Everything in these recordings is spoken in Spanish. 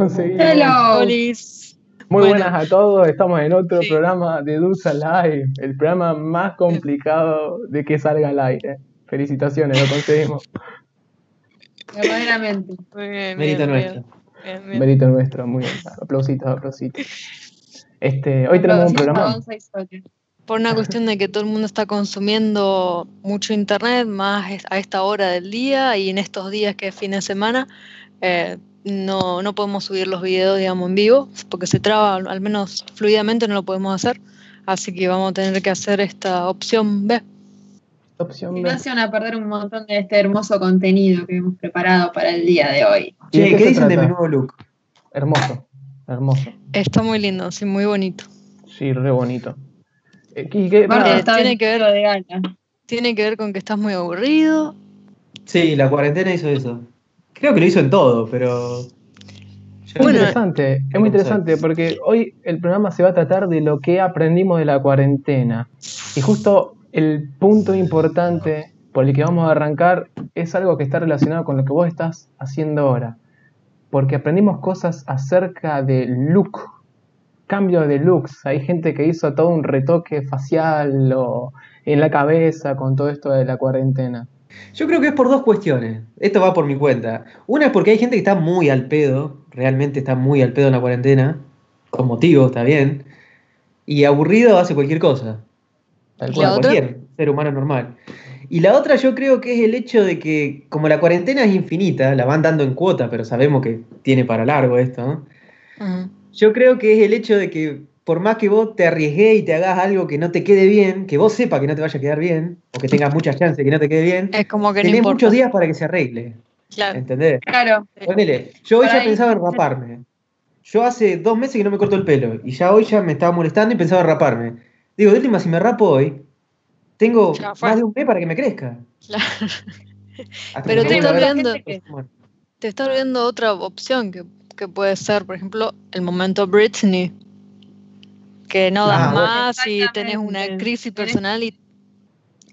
Conseguimos. Hello. Muy Bueno. buenas a todos, estamos en otro programa de Dulce Live, el programa más complicado de que salga al aire. Felicitaciones, lo conseguimos. Verdaderamente. Muy bien, Mérito bien, nuestro. bien. Mérito nuestro, muy bien. Aplausitos, aplausitos. Este, hoy tenemos un programa. Por una cuestión de que todo el mundo está consumiendo mucho internet, más a esta hora del día y en estos días que es fin de semana, eh, no, no podemos subir los videos, digamos, en vivo, porque se traba, al menos fluidamente no lo podemos hacer. Así que vamos a tener que hacer esta opción B. Opción B. no se van a perder un montón de este hermoso contenido que hemos preparado para el día de hoy. ¿Y Che, qué ¿qué se dicen de mi nuevo look? Hermoso, hermoso. Está muy lindo, sí, muy bonito. Sí, re bonito. Eh, ¿y qué- tiene que ver- ver de gala. Tiene que ver con que estás muy aburrido. Sí, la cuarentena hizo eso. Creo que lo hizo en todo, pero. Es muy Bueno, interesante, es muy ¿cómo interesante porque hoy el programa se va a tratar de lo que aprendimos de la cuarentena. Y justo el punto importante por el que vamos a arrancar es algo que está relacionado con lo que vos estás haciendo ahora. Porque aprendimos cosas acerca del look, cambio de looks. Hay gente que hizo todo un retoque facial o en la cabeza con todo esto de la cuarentena. Yo creo que es por dos cuestiones. Esto va por mi cuenta. Una es porque hay gente que está muy al pedo, realmente está muy al pedo en la cuarentena, con motivo, está bien. Y aburrido hace cualquier cosa. Tal ¿Y cual. Cualquier ser humano normal. Y la otra yo creo que es el hecho de que, como la cuarentena es infinita, la van dando en cuota, pero sabemos que tiene para largo esto. Yo creo que es el hecho de que por más que vos te arriesgues y te hagas algo que no te quede bien, que vos sepas que no te vaya a quedar bien, o que tengas muchas chances de que no te quede bien, Es como que no tenés importa. muchos días para que se arregle. Claro. ¿Entendés? Claro. Ponele, yo hoy Por ya ahí. pensaba en raparme. Yo hace dos meses que no me corto el pelo y ya hoy ya me estaba molestando y pensaba en raparme. Digo, de última, si me rapo hoy, tengo más de un mes para que me crezca. Claro. Hasta Pero que- Te está olvidando otra opción que, que puede ser, por ejemplo, el momento Britney. Que no das Ah, más y tenés una crisis personal y.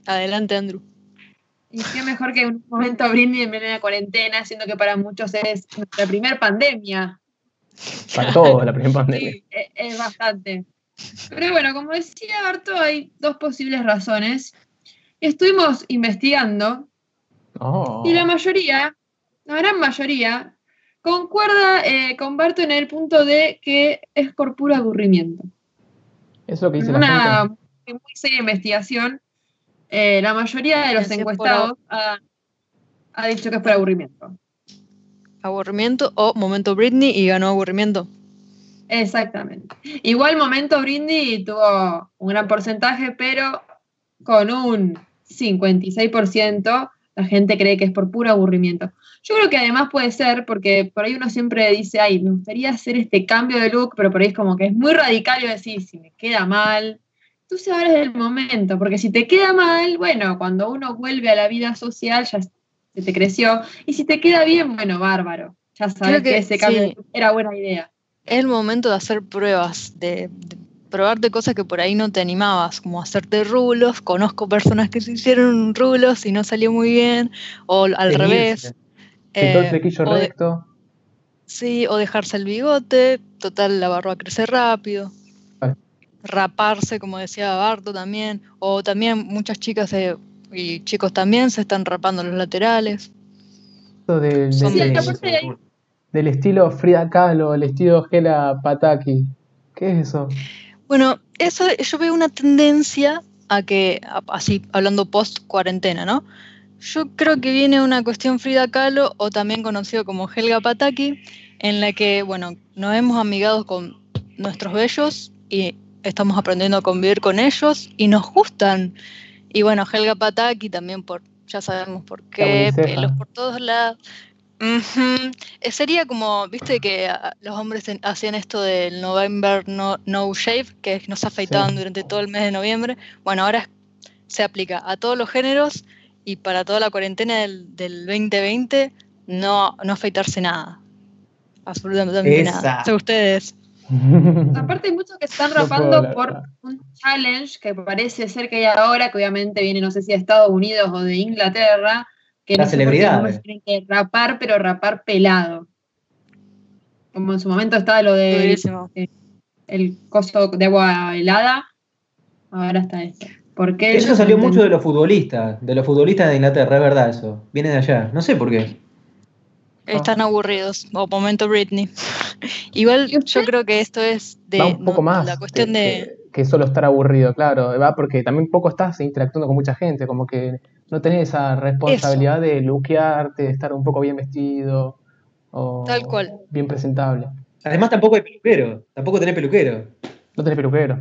Adelante, Andrew. Y qué mejor que un momento brindis en plena cuarentena, siendo que para muchos es nuestra primer pandemia. Para todos, la primera pandemia. Sí, e- es, bastante. Pero bueno, como decía Barto, hay dos posibles razones. Estuvimos investigando Oh. y la mayoría, la gran mayoría, concuerda eh, con Barto en el punto de que es por puro aburrimiento. Es lo que dice la Una gente. muy, muy seria investigación, eh, la mayoría de los encuestados ha, ha dicho que es por aburrimiento. Aburrimiento o momento Britney y ganó aburrimiento. Exactamente. Igual momento Brindy tuvo un gran porcentaje, pero con un 56% la gente cree que es por puro aburrimiento. Yo creo que además puede ser porque por ahí uno siempre dice, ay, me gustaría hacer este cambio de look, pero por ahí es como que es muy radical y decir, si me queda mal. Entonces ahora es el momento, porque si te queda mal, bueno, cuando uno vuelve a la vida social ya se te creció, y si te queda bien, bueno, bárbaro. Ya sabes Creo que, que ese cambio sí. era buena idea. Es el momento de hacer pruebas, de, de probarte cosas que por ahí no te animabas, como hacerte rulos. Conozco personas que se hicieron rulos y no salió muy bien, o al revés. Pintó el eh, flequillo o de- recto. Sí, o dejarse el bigote, total la barba crece rápido. Ah. Raparse, como decía Barto también, o también muchas chicas eh, y chicos también se están rapando los laterales. Del, Sí, del- aparte de ahí- del estilo Frida Kahlo, el estilo Gela Pataki. ¿Qué es eso? Bueno, eso yo veo una tendencia a que, así hablando post cuarentena, ¿no? Yo creo que viene una cuestión Frida Kahlo o también conocido como Helga Pataki, en la que, bueno, nos hemos amigado con nuestros bellos y estamos aprendiendo a convivir con ellos y nos gustan. Y bueno, Helga Pataki también por, ya sabemos por qué, pelos por todos lados. Ujú. Eh, Sería como, viste que ah, los hombres hacían esto del November no, no Shave, que no se afeitaban Sí. durante todo el mes de noviembre. Bueno, ahora se aplica a todos los géneros y para toda la cuarentena del, del 2020 no, no afeitarse nada. Absolutamente nada. Esa. O sea, ustedes. Aparte hay muchos que se están rapando por un challenge que parece ser que hay ahora, que obviamente viene, no sé si de Estados Unidos o de Inglaterra, Que La no sé por qué celebridad, eh. tienen que rapar, pero rapar pelado. Como en su momento estaba lo de Durísimo. el coso de agua helada, ahora está esto. ¿Por qué? Eso salió mucho de los futbolistas, de los futbolistas de Inglaterra, es verdad eso. Viene de allá, no sé por qué. Están aburridos. O momento Britney. Igual ¿Y yo creo que esto es de va un poco no, más. la cuestión que, de. que- que solo estar aburrido, claro. Va porque también poco estás interactuando con mucha gente, como que no tenés esa responsabilidad de luquearte, de estar un poco bien vestido. O Tal cual. Bien presentable. Además tampoco hay peluquero, tampoco tenés peluquero. No tenés peluquero,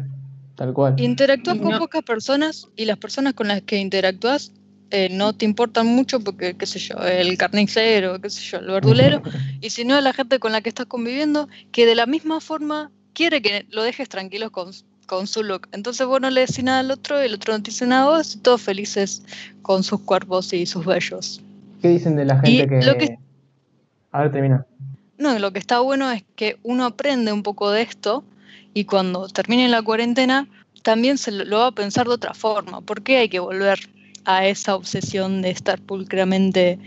tal cual. Interactúas con No. pocas personas y las personas con las que interactúas eh, no te importan mucho porque, qué sé yo, el carnicero, qué sé yo, el verdulero, y si no, la gente con la que estás conviviendo, que de la misma forma quiere que lo dejes tranquilos con, con su look. Entonces vos no le decís nada al otro, el otro no te dice nada a vos, y todos felices con sus cuerpos y sus bellos. ¿Qué dicen de la Y gente que... lo que- A ver, termina. No, lo que está bueno es que uno aprende un poco de esto y cuando termine la cuarentena también se lo, va a pensar de otra forma. ¿Por qué hay que volver a esa obsesión de estar pulcramente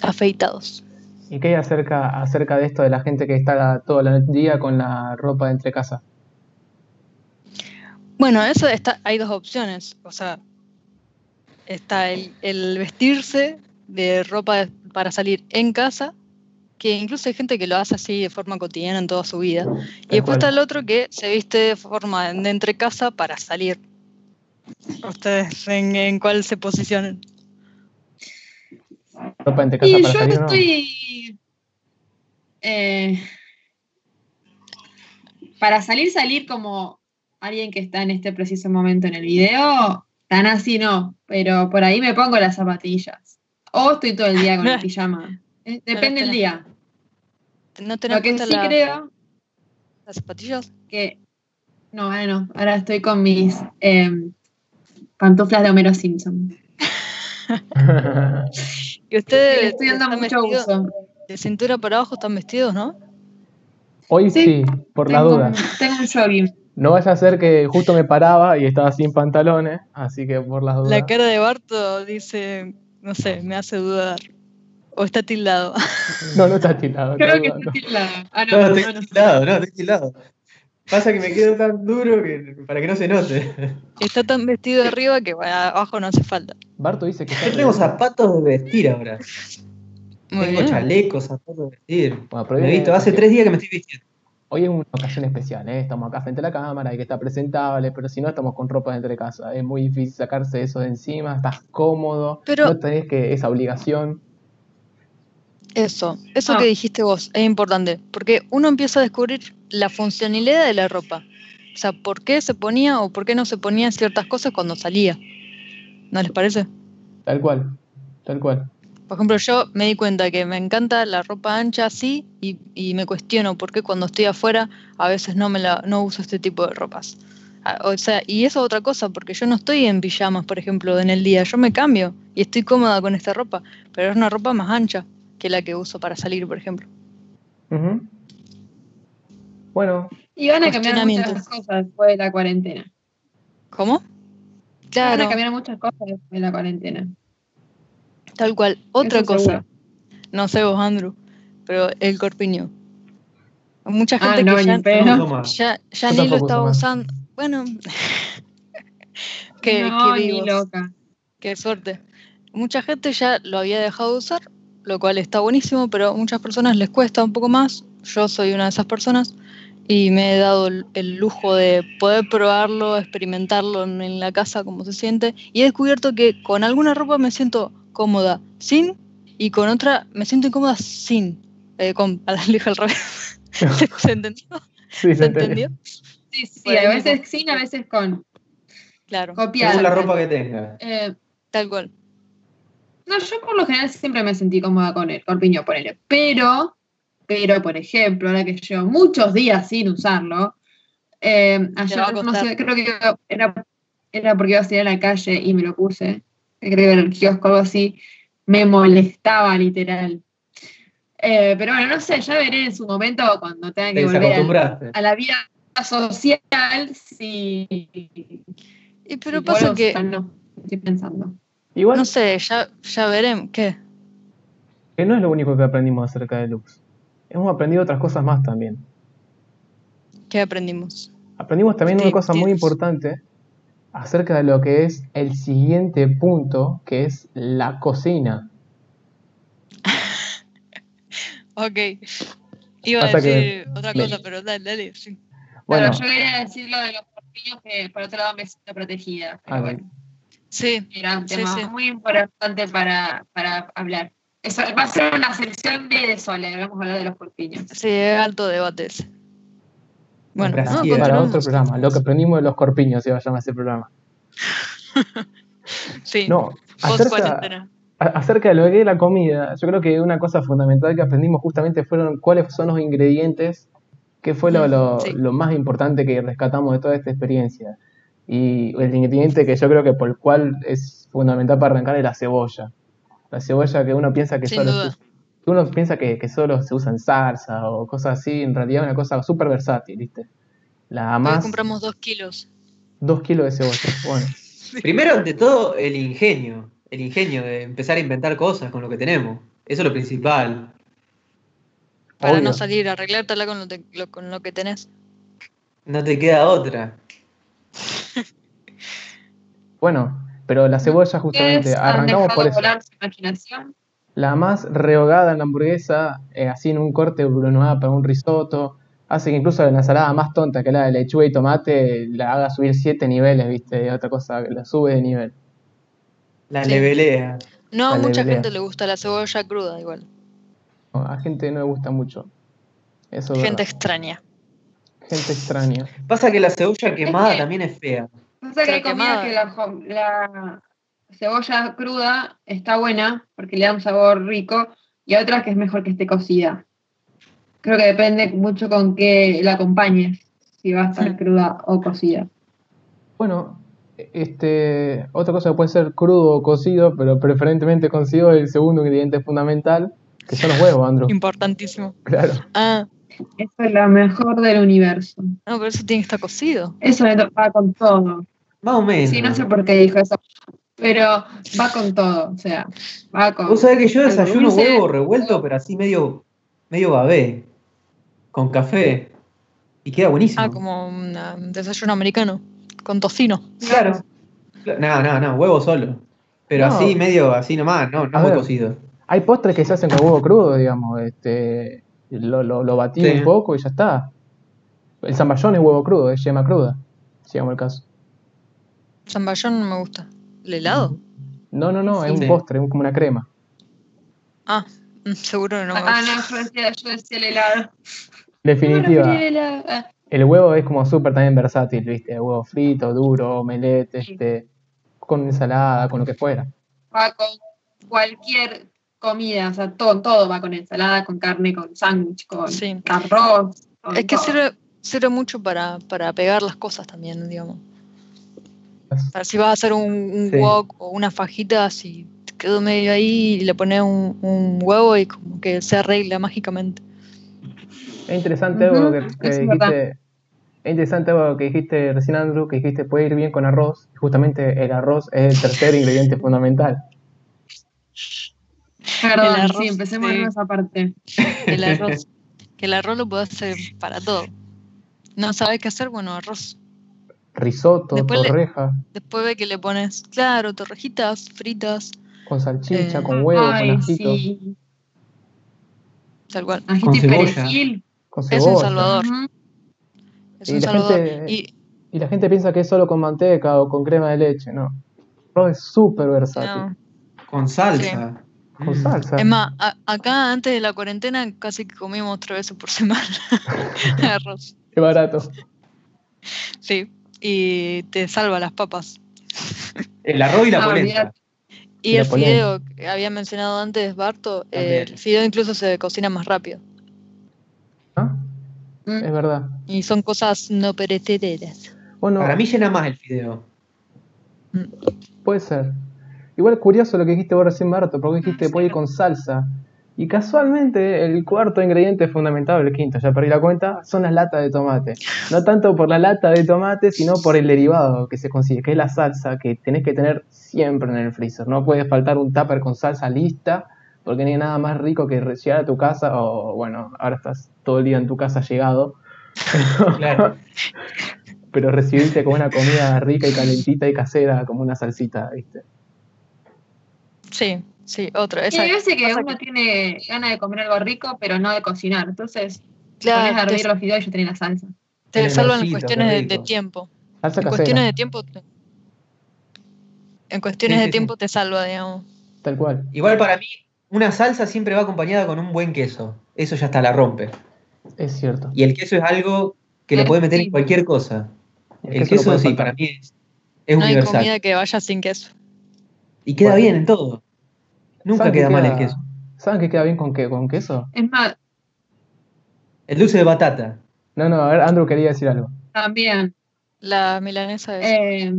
afeitados? ¿Y qué hay acerca, acerca de esto de la gente que está todo el día con la ropa de entre casa? Bueno, eso está, hay dos opciones. O sea, está el, el vestirse de ropa para salir en casa, que incluso hay gente que lo hace así de forma cotidiana en toda su vida. Y después cual. está el otro que se viste de forma de entre casa para salir. ¿Ustedes en, en cuál se posicionan? Ropa de entre casa Y para yo salir, ¿no? estoy. eh, para salir, salir como alguien que está en este preciso momento en el video, tan así no, pero por ahí me pongo las zapatillas. O estoy todo el día con el pijama. Eh, Depende del día. ¿No Lo que sí las- creo las zapatillas? que. No, ahora no. Ahora estoy con mis em, pantuflas de Homero Simpson. Y Le ustedes estoy dando mucho vestidos uso. de cintura para abajo están vestidos, ¿no? Hoy sí, Sí, por la duda. un- tengo un jogging. No vaya a ser que justo me paraba y estaba sin pantalones, así que por las dudas. La cara de Barto dice, no sé, me hace dudar. O está tildado. No, no está tirado. Creo que está está dudando. tildada. Ah, No, no, estoy no, no. tildado, no, estoy tildado. Pasa que me quedo tan duro que para que no se note. Está tan vestido arriba que bueno, abajo no hace falta. Barto dice que está Yo tengo zapatos de vestir ahora. Muy tengo bien. chalecos, zapatos de vestir. Bueno, pero Me he visto, hace tres días que me estoy vistiendo. Hoy es una ocasión especial, ¿eh? Estamos acá frente a la cámara, hay que estar presentable, pero si no estamos con ropa de entre casa. Es muy difícil sacarse eso de encima, estás cómodo, Pero- no tenés que esa obligación. Eso, eso Ah. que dijiste vos es importante, porque uno empieza a descubrir la funcionalidad de la ropa. O sea, por qué se ponía o por qué no se ponía ciertas cosas cuando salía. ¿No les parece? Tal cual, tal cual. Por ejemplo, yo me di cuenta que me encanta la ropa ancha así y, y me cuestiono por qué cuando estoy afuera a veces no me la no uso este tipo de ropas. Ah, O sea, y eso es otra cosa, porque yo no estoy en pijamas, por ejemplo, en el día, yo me cambio y estoy cómoda con esta ropa, pero es una ropa más ancha que la que uso para salir, por ejemplo. Bueno, Y van a cambiar muchas cosas después de la cuarentena. ¿Cómo? Van Claro, a cambiar muchas cosas después de la cuarentena. tal cual. Otra Eso cosa, seguro. no sé vos, Andrew, pero el corpiño. Mucha Ah, gente no, que ya. No ya, ya ni lo estaba usando. Bueno, qué, no, qué ni vivos. loca. Qué suerte. Mucha gente ya lo había dejado de usar, lo cual está buenísimo, pero a muchas personas les cuesta un poco más. Yo soy una de esas personas y me he dado el, lujo de poder probarlo, experimentarlo en, la casa, cómo se siente. Y he descubierto que con alguna ropa me siento cómoda sin y con otra me siento incómoda sin. Eh, con, a la lija al revés. ¿Se entendió? sí, ¿Se entendió? Sí, sí, ahí a veces sin, a veces con. Claro, Copiada. Según la ropa que tenga. Eh, tal cual. No, yo por lo general siempre me sentí cómoda con el corpiño, ponele. Pero, pero, por ejemplo, ahora que llevo muchos días sin usarlo, eh, ayer, no sé, creo que era, era porque iba a salir a la calle y me lo puse. Creo que era el kiosco o algo así. Me molestaba, literal. Eh, pero bueno, no sé, ya veré en su momento cuando tenga Te que volver a la vida social si Y pero si pasa que, usar, no, estoy pensando. Igual, no sé, ya, ya veremos. ¿Qué? Que no es lo único que aprendimos acerca de Lux. Hemos aprendido otras cosas más también. ¿Qué aprendimos? Aprendimos también una cosa muy importante acerca de lo que es el siguiente punto, que es la cocina. Ok. Iba a que decir otra me- cosa, pero dale, dale. sí. Bueno, Claro, yo quería decir lo de los corpiños que por otro lado me siento protegida. Pero Ah, bueno, Sí, era un tema sí. muy importante para, para hablar. Eso va a ser una sección de, Sole, vamos a hablar de los corpiños. sí, alto debate ese. Bueno, Gracias. no, Sí, para otro programa, lo que aprendimos de los corpiños se va a llamar ese programa. Sí, No, acerca, de lo que es la comida, yo creo que una cosa fundamental que aprendimos justamente fueron cuáles son los ingredientes, que fue lo, lo- Sí. lo más importante que rescatamos de toda esta experiencia. Y el ingrediente que yo creo que por el cual es fundamental para arrancar es la cebolla. La cebolla que uno piensa que Sin solo duda. uno piensa que, que solo se usa en salsa o cosas así, en realidad es una cosa súper versátil, ¿viste? La Hoy más compramos dos kilos. dos kilos de cebolla. Bueno, Primero, ante todo, el ingenio. El ingenio de empezar a inventar cosas con lo que tenemos. Eso es lo principal. Para Obvio. no salir, arreglártela con lo, te- lo- con lo que tenés. No te queda otra. Bueno, pero la cebolla justamente, ¿Ustedes han arrancamos por eso. volar su imaginación? La más rehogada en la hamburguesa, eh, así en un corte brunoise para un risotto, hace que incluso la ensalada más tonta que la de lechuga y tomate la haga subir siete niveles, ¿viste? Otra cosa, la sube de nivel. La Sí. levelea. No a mucha levelea. gente le gusta la cebolla cruda igual. No, a gente no le gusta mucho. Eso es Gente verdad. extraña. Gente extraña. Pasa que la cebolla quemada que- también es fea. Pasa que hay quemada. que la, cebolla cruda está buena porque le da un sabor rico y hay otras que es mejor que esté cocida. Creo que depende mucho con qué la acompañes, si va a estar cruda o cocida. Bueno, este, otra cosa que puede ser crudo o cocido, pero preferentemente cocido el segundo ingrediente fundamental, que son los huevos, Andrew. Importantísimo. Claro. Ah, Eso es lo mejor del universo. no, pero eso tiene que estar cocido. Eso le to- va con todo. Más o menos. Sí, no sé por qué dijo eso, pero va con todo. O sea, va con. Vos sabés que yo desayuno dulce, huevo revuelto, pero así medio, medio babé. Con café. Y queda buenísimo. Ah, como un desayuno americano. Con tocino. Claro. No, no, no, huevo solo. Pero No. así, medio así nomás, no, no A muy ver. cocido. Hay postres que se hacen con huevo crudo, digamos. Este, lo, lo, lo batí Sí. un poco y ya está. El zamballón es huevo crudo, es yema cruda, si vamos el caso. Zamballón no me gusta. ¿El helado? No, no, no, es un Sí. postre, es como una crema. Ah, seguro no me Ah, gusta. no, yo decía, yo decía el helado. Definitiva, No, no, el helado. Ah, el huevo es como súper también versátil, ¿viste? Huevo frito, duro, omelette, Sí. este, con ensalada, con lo que fuera. va con cualquier comida, o sea, todo, todo va con ensalada, con carne, con sándwich, con Sí. arroz. con Es que sirve, sirve mucho para, para pegar las cosas también, digamos. Para si vas a hacer un, un Sí. wok o una fajita, si te quedó medio ahí y le pones un, un huevo y como que se arregla mágicamente. Es interesante algo que, es dijiste. Es interesante algo que dijiste recién, Andrew, que dijiste puede ir bien con arroz. Justamente el arroz es el tercer ingrediente fundamental. Perdón, el arroz, sí, empecemos sí. en esa parte. El arroz. que el arroz lo puedes hacer para todo. No sabes qué hacer, bueno, arroz. Risotto, Después le- torreja, Después ve que le pones, claro, torrejitas fritas, con salchicha, Eh, con huevo, Ay, con ajito, sí. tal cual. Con cebolla. con Es un cebolla. salvador. Es Y un la salvador. gente- Y Y la gente piensa que es solo con manteca o con crema de leche, no. El arroz es súper versátil. no. Con salsa. Con Mm. salsa. Es más, a- acá antes de la cuarentena casi que comimos tres veces por semana arroz. Es barato. Sí, y te salva las papas. El arroz y la Ah, polenta. Y el polenta. fideo que había mencionado antes, Barto, eh, el fideo incluso se cocina más rápido. ¿Ah? Mm. Es verdad. Y son cosas no perecederas. Bueno, Para mí llena más el fideo. puede ser. Igual curioso lo que dijiste vos recién, Barto, porque dijiste pollo con salsa. Y casualmente el cuarto ingrediente fundamental, el quinto, ya perdí la cuenta, son las latas de tomate. No tanto por la lata de tomate, sino por el derivado que se consigue, que es la salsa que tenés que tener siempre en el freezer. No puede faltar un tupper con salsa lista Porque no hay nada más rico que llegar a tu casa, o bueno, ahora estás todo el día en tu casa llegado, Claro. pero recibirte con una comida rica y calentita y casera, como una salsita, ¿viste? Sí, sí, otra. Y Esa, hay veces que uno tiene ganas de comer algo rico, pero no de cocinar. Entonces, claro, pones a hervir te, los fideos y yo tenés la salsa. te salvan en cuestiones de, tiempo. Salsa En casera, cuestiones de tiempo, te- en cuestiones Sí, de sí, tiempo sí. te salva, digamos. tal cual. Igual para mí, una salsa siempre va acompañada con un buen queso. Eso ya está, la rompe. Es cierto. Y el queso es algo que le Eh, puedes meter sí. en cualquier cosa. El, no queso, puede sí, para mí es, es No hay universal. comida que vaya sin queso. Y queda Bueno. bien en todo. Nunca ¿Saben qué queda mal el queso. ¿Saben qué queda bien con qué? ¿Con queso? Es más, El dulce de batata. No, no, a ver, Andrew quería decir algo. también. La milanesa es. eh,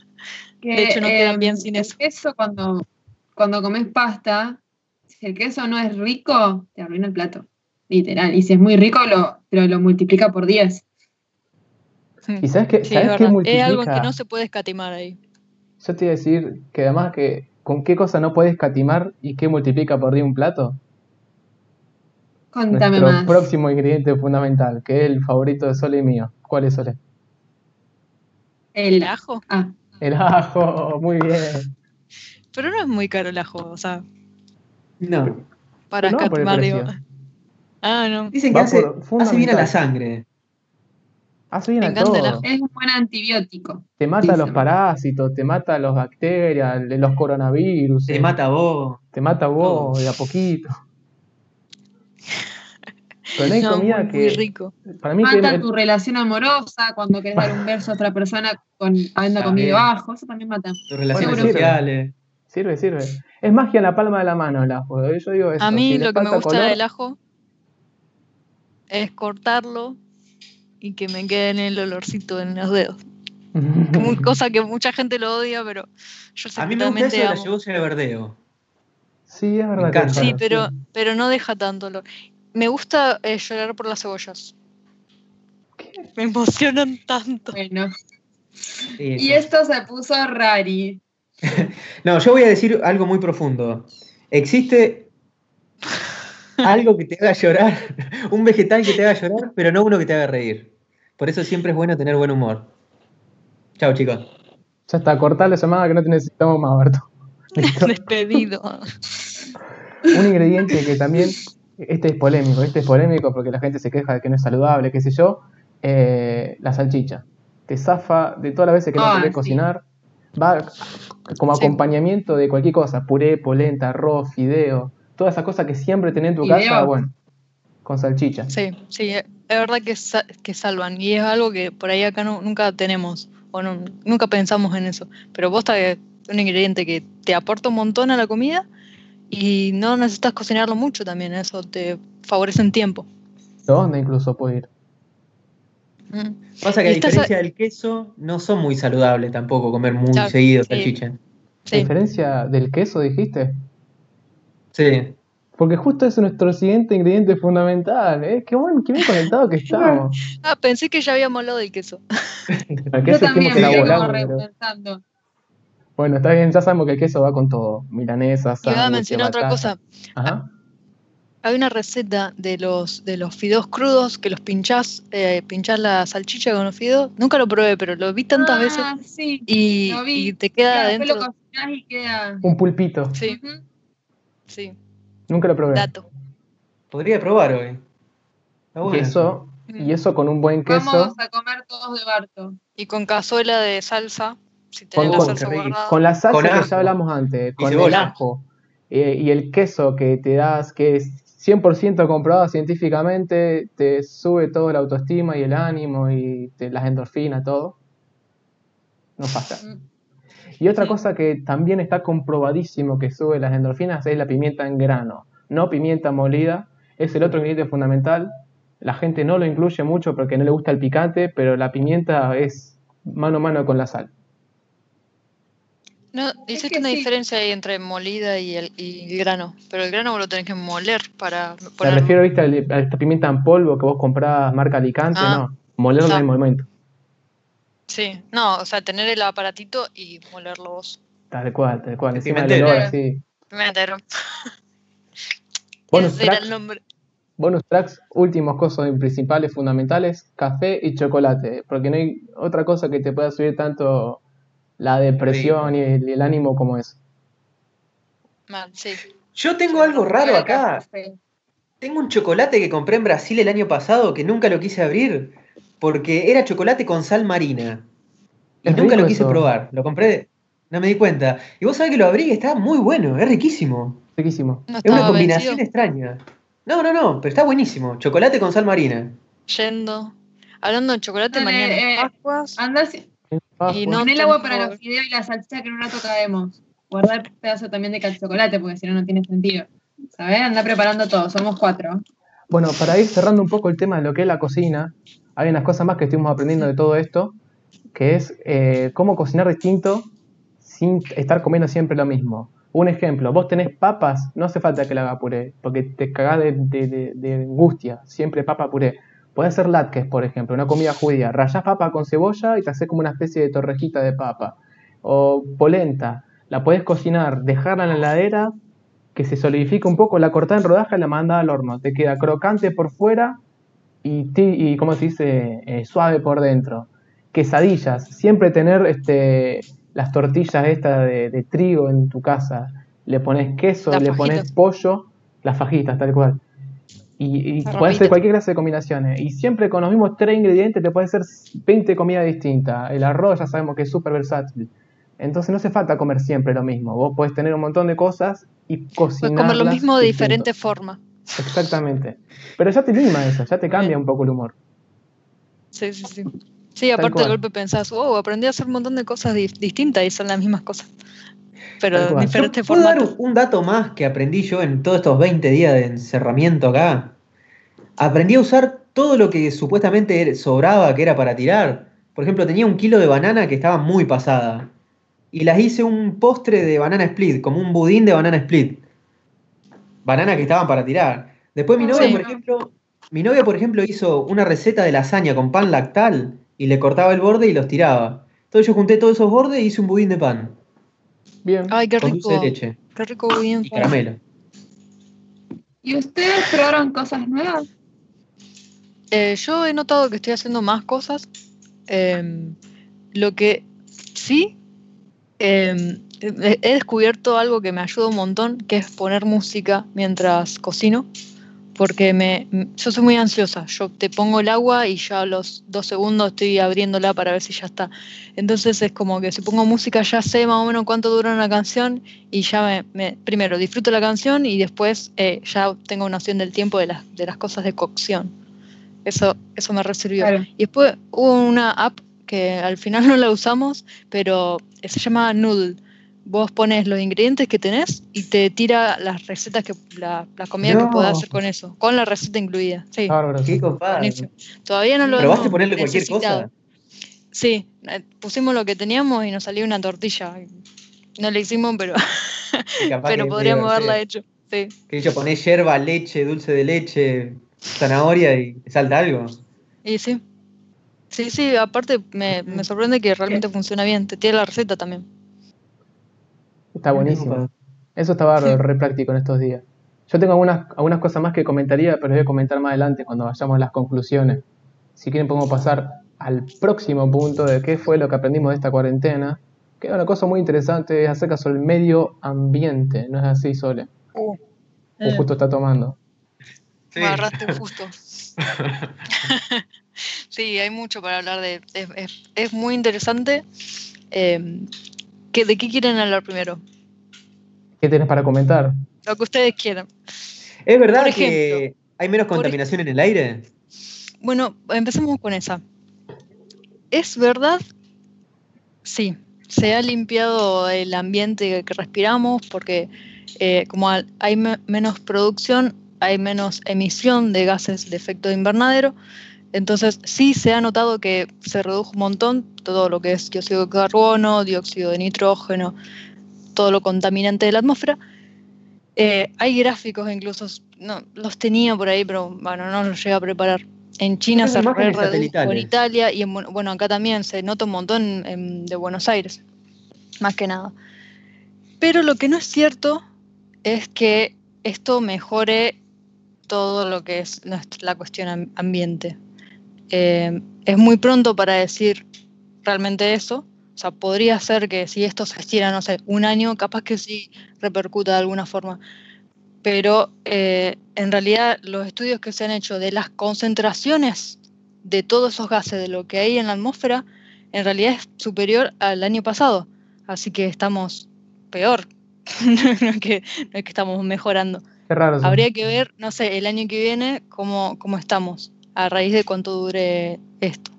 que, De hecho, no quedan eh, bien sin eso. El queso, cuando, cuando comes pasta, si el queso no es rico, te arruina el plato. Literal. Y si es muy rico, lo, pero lo multiplica por 10. ¿Y sabes qué, Sí, es ¿sabes qué verdad. Es algo que no se puede escatimar ahí. Yo te iba a decir que además que con qué cosa no puedes catimar y qué multiplica por día un plato. Contame Nuestro más. próximo ingrediente fundamental, que es el favorito de Sole y mío. ¿Cuál es Sole? ¿El ajo? ah, El ajo, muy bien. Pero no es muy caro el ajo, o sea, No. para No, escatimar, digo. Ah, no. Dicen que Va hace, hace bien a la sangre. Hace bien Me a encanta el todo. ajo. es un buen antibiótico. Te mata los parásitos, te mata las bacterias, los coronavirus. Te eh, mata a vos. te mata vos de a poquito. Pero no hay No, comida muy, muy que. rico. Para mí que Mata tu relación amorosa cuando querés dar un beso a otra persona con, habiendo comido También. ajo. Eso también mata. Tus relaciones sociales. Sirve, sirve. Es magia en la palma de la mano el ajo. Yo digo eso. A mí lo que me gusta color- del ajo es cortarlo y que me quede el olorcito en los dedos. Mu- Cosa que mucha gente lo odia, pero yo A mí me gusta eso de la cebolla de verdeo. Sí, es verdad. Me que. Sí, pero, pero no deja tanto olor. Me gusta eh, llorar por las cebollas. Me emocionan tanto. Bueno. Sí, Y esto se puso rari. No, yo voy a decir algo muy profundo. Existe algo que te haga llorar, un vegetal que te haga llorar, pero no uno que te haga reír. Por eso siempre es bueno tener buen humor. Chao, chicos. Ya está, cortar la llamada que no te necesitamos más, Berto. Despedido. Un ingrediente que también, este es polémico, este es polémico porque la gente se queja de que no es saludable, qué sé yo, eh, la salchicha. Te zafa de todas las veces que no Ah, querés sí. cocinar, va como Sí. acompañamiento de cualquier cosa, puré, polenta, arroz, fideo, todas esas cosas que siempre tenés en tu Fideo. casa, bueno, con salchicha. Sí, sí, es verdad que, sa- que salvan. Y es algo que por ahí acá no- nunca tenemos. O no- nunca pensamos en eso. Pero posta que es un ingrediente que te aporta un montón a la comida y no necesitas cocinarlo mucho también. Eso te favorece en tiempo. ¿Dónde incluso puede ir? Mm. Pasa que a diferencia del queso, no son muy saludables tampoco comer muy Claro, seguido sí. salchicha. ¿A diferencia del queso, dijiste? Sí. Porque justo es nuestro siguiente ingrediente fundamental, ¿eh? Qué, buen, qué bien conectado que estamos. Ah, pensé que ya habíamos hablado del queso. El Yo queso también dijimos que me repensando. Bueno, está bien, ya sabemos que el queso va con todo. Milanesa, Y voy a mencionar otra cosa. Ajá. Hay una receta de los, de los fideos crudos que los pinchás, eh, pinchás la salchicha con los fideos. Nunca lo probé, pero lo vi tantas veces Ah, sí. y, lo vi. y te queda después lo adentro. cocinás y queda. Un pulpito. Sí, sí, Nunca lo probé. dato. Podría probar hoy. Y eso, y eso con un buen queso. Vamos a comer todos de Barto. Y con cazuela de salsa, si Con- la con- salsa guardada. Con la salsa Con que ya hablamos antes, con el ajo eh, y el queso que te das, que es 100% comprobado científicamente, te sube todo la autoestima y el ánimo y te- las endorfinas, todo. No falla. Mm. Y otra Sí. cosa que también está comprobadísimo que sube las endorfinas es la pimienta en grano, no pimienta molida, es el otro ingrediente fundamental. La gente no lo incluye mucho porque no le gusta el picante, pero la pimienta es mano a mano con la sal. No, Es hiciste que una sí. diferencia ahí entre molida y el, y el grano, pero el grano vos lo tenés que moler para Me ponerlo. refiero ¿viste, a esta pimienta en polvo que vos comprás marca Alicante, Ah. no, molerla Ah. en el momento. Sí, no, o sea, tener el aparatito y molerlo vos. Tal cual, tal cual. Encima el pimentero. olor así. Me entero. Bonus Ese era tracks, el nombre. bonus tracks, últimos cosas principales, fundamentales, café y chocolate, porque no hay otra cosa que te pueda subir tanto la depresión y el, y el ánimo como eso. Mal, sí. Yo tengo algo raro acá. café. Tengo un chocolate que compré en Brasil el año pasado que nunca lo quise abrir porque era chocolate con sal marina. Y Es nunca lo quise eso. probar. Lo compré, no me di cuenta. Y vos sabés que lo abrí y está muy bueno, es riquísimo. Riquísimo. No Es una combinación vencido. extraña. No, no, no, pero está buenísimo. Chocolate con sal marina. Yendo. Hablando de chocolate, Dale, mañana eh, Pascuas. Y no el agua para los fideos y la salchicha que en un rato caemos. Guardar pedazo también de chocolate porque si no, no tiene sentido. ¿Sabes? Anda preparando todo, somos cuatro. Bueno, para ir cerrando un poco el tema de lo que es la cocina, hay unas cosas más que estuvimos aprendiendo de todo esto, que es eh, cómo cocinar distinto sin estar comiendo siempre lo mismo. Un ejemplo, vos tenés papas, no hace falta que la haga puré, porque te cagás de, de- de- de angustia, siempre papa puré. Podés hacer latkes, por ejemplo, una comida judía. Rayás papa con cebolla y te haces como una especie de torrejita de papa. O polenta, la podés cocinar, dejarla en la heladera, que se solidifica un poco, la cortás en rodajas y la mandás al horno. Te queda crocante por fuera y, y ¿cómo se dice? Eh, suave por dentro. Quesadillas, siempre tener este, las tortillas estas de, de trigo en tu casa. Le pones queso, Las le pones pollo, las fajitas, tal cual. Y, puedes hacer cualquier clase de combinaciones. Y siempre con los mismos tres ingredientes te puedes hacer 20 comidas distintas. El arroz ya sabemos que es súper versátil. Entonces no hace falta comer siempre lo mismo. Vos podés tener un montón de cosas y cocinar. comer lo mismo de diferente forma. Exactamente. Pero ya te lima eso, ya te cambia un poco el humor. Sí, sí, sí. Sí, aparte de cual. golpe pensás, wow, aprendí a hacer un montón de cosas di- distintas y son las mismas cosas. Pero diferentes ¿Puedo dar un, un dato más que aprendí yo en todos estos 20 días de encerramiento acá? Aprendí a usar todo lo que supuestamente sobraba, que era para tirar. Por ejemplo, tenía un kilo de banana que estaba muy pasada. Y las hice un postre de banana split, como un budín de banana split. Banana que estaban para tirar. Después mi Ah, novia, sí. por ejemplo, mi novia, por ejemplo, hizo una receta de lasaña con pan lactal y le cortaba el borde y los tiraba. Entonces yo junté todos esos bordes y hice un budín de pan Bien. Ay, qué con rico. dulce de leche Qué rico bien. y caramelo. ¿Y ustedes probaron cosas nuevas? Eh, yo he notado que estoy haciendo más cosas. Em, lo que sí, em, he descubierto algo que me ayuda un montón, que es poner música mientras cocino. Porque me, yo soy muy ansiosa. Yo te pongo el agua y ya a los dos segundos estoy abriéndola para ver si ya está. Entonces es como que si pongo música ya sé más o menos cuánto dura una canción y ya me, me- primero disfruto la canción y después eh, ya tengo una noción del tiempo de las, de las cosas de cocción. Eso, eso me resirvió. Claro. Y después hubo una app que al final no la usamos, pero se llama Noodle. Vos pones los ingredientes que tenés y te tira las recetas que la, la comida que No. podés hacer con eso, con la receta incluida. Sí. Qué buenísimo. Todavía no lo ¿Probaste ponerle cualquier cosa? Sí, eh, pusimos lo que teníamos y nos salió una tortilla. No la hicimos, pero, pero que podríamos haberla hecho. Sí. Que yo ponés yerba, leche, dulce de leche, zanahoria y salta algo. Y sí. Sí, sí, aparte me, me sorprende que realmente funciona bien. Te tira la receta también. Está buenísimo. Eso está bárbaro, re práctico en estos días. Yo tengo algunas, algunas cosas más que comentaría, pero voy a comentar más adelante cuando vayamos a las conclusiones. Si quieren podemos pasar al próximo punto de qué fue lo que aprendimos de esta cuarentena. Que es una cosa muy interesante, es acerca sobre el medio ambiente. ¿No es así, Sole? O justo está tomando. Me agarraste justo. sí, hay mucho para hablar de. Es, es- es muy interesante. Eh, ¿qué- ¿De qué quieren hablar primero? ¿Qué tenés para comentar? Lo que ustedes quieran. ¿Es verdad que hay menos por contaminación en el aire? Bueno, empecemos con esa. ¿Es verdad? Sí, se ha limpiado el ambiente que respiramos porque eh, como hay me- menos producción, hay menos emisión de gases de efecto invernadero. Entonces sí se ha notado que se redujo un montón todo lo que es dióxido de carbono, dióxido de nitrógeno, todo lo contaminante de la atmósfera. Eh, hay gráficos incluso, no, los tenía por ahí, pero bueno, no los llegué a preparar. En China se redujo, en. Italia y en, Bu- bueno, acá también se nota un montón en- de Buenos Aires, más que nada. Pero lo que no es cierto es que esto mejore todo lo que es la cuestión am- ambiente. Eh, es muy pronto para decir realmente eso. O sea, podría ser que si esto se estira, no sé, un año, capaz que sí repercuta de alguna forma. Pero eh, en realidad los estudios que se han hecho de las concentraciones de todos esos gases, de lo que hay en la atmósfera, en realidad es superior al año pasado. Así que estamos peor. no, es que, no es que estamos mejorando. Qué raro. Habría que ver, no sé, el año que viene cómo, cómo estamos, a raíz de cuánto dure esto.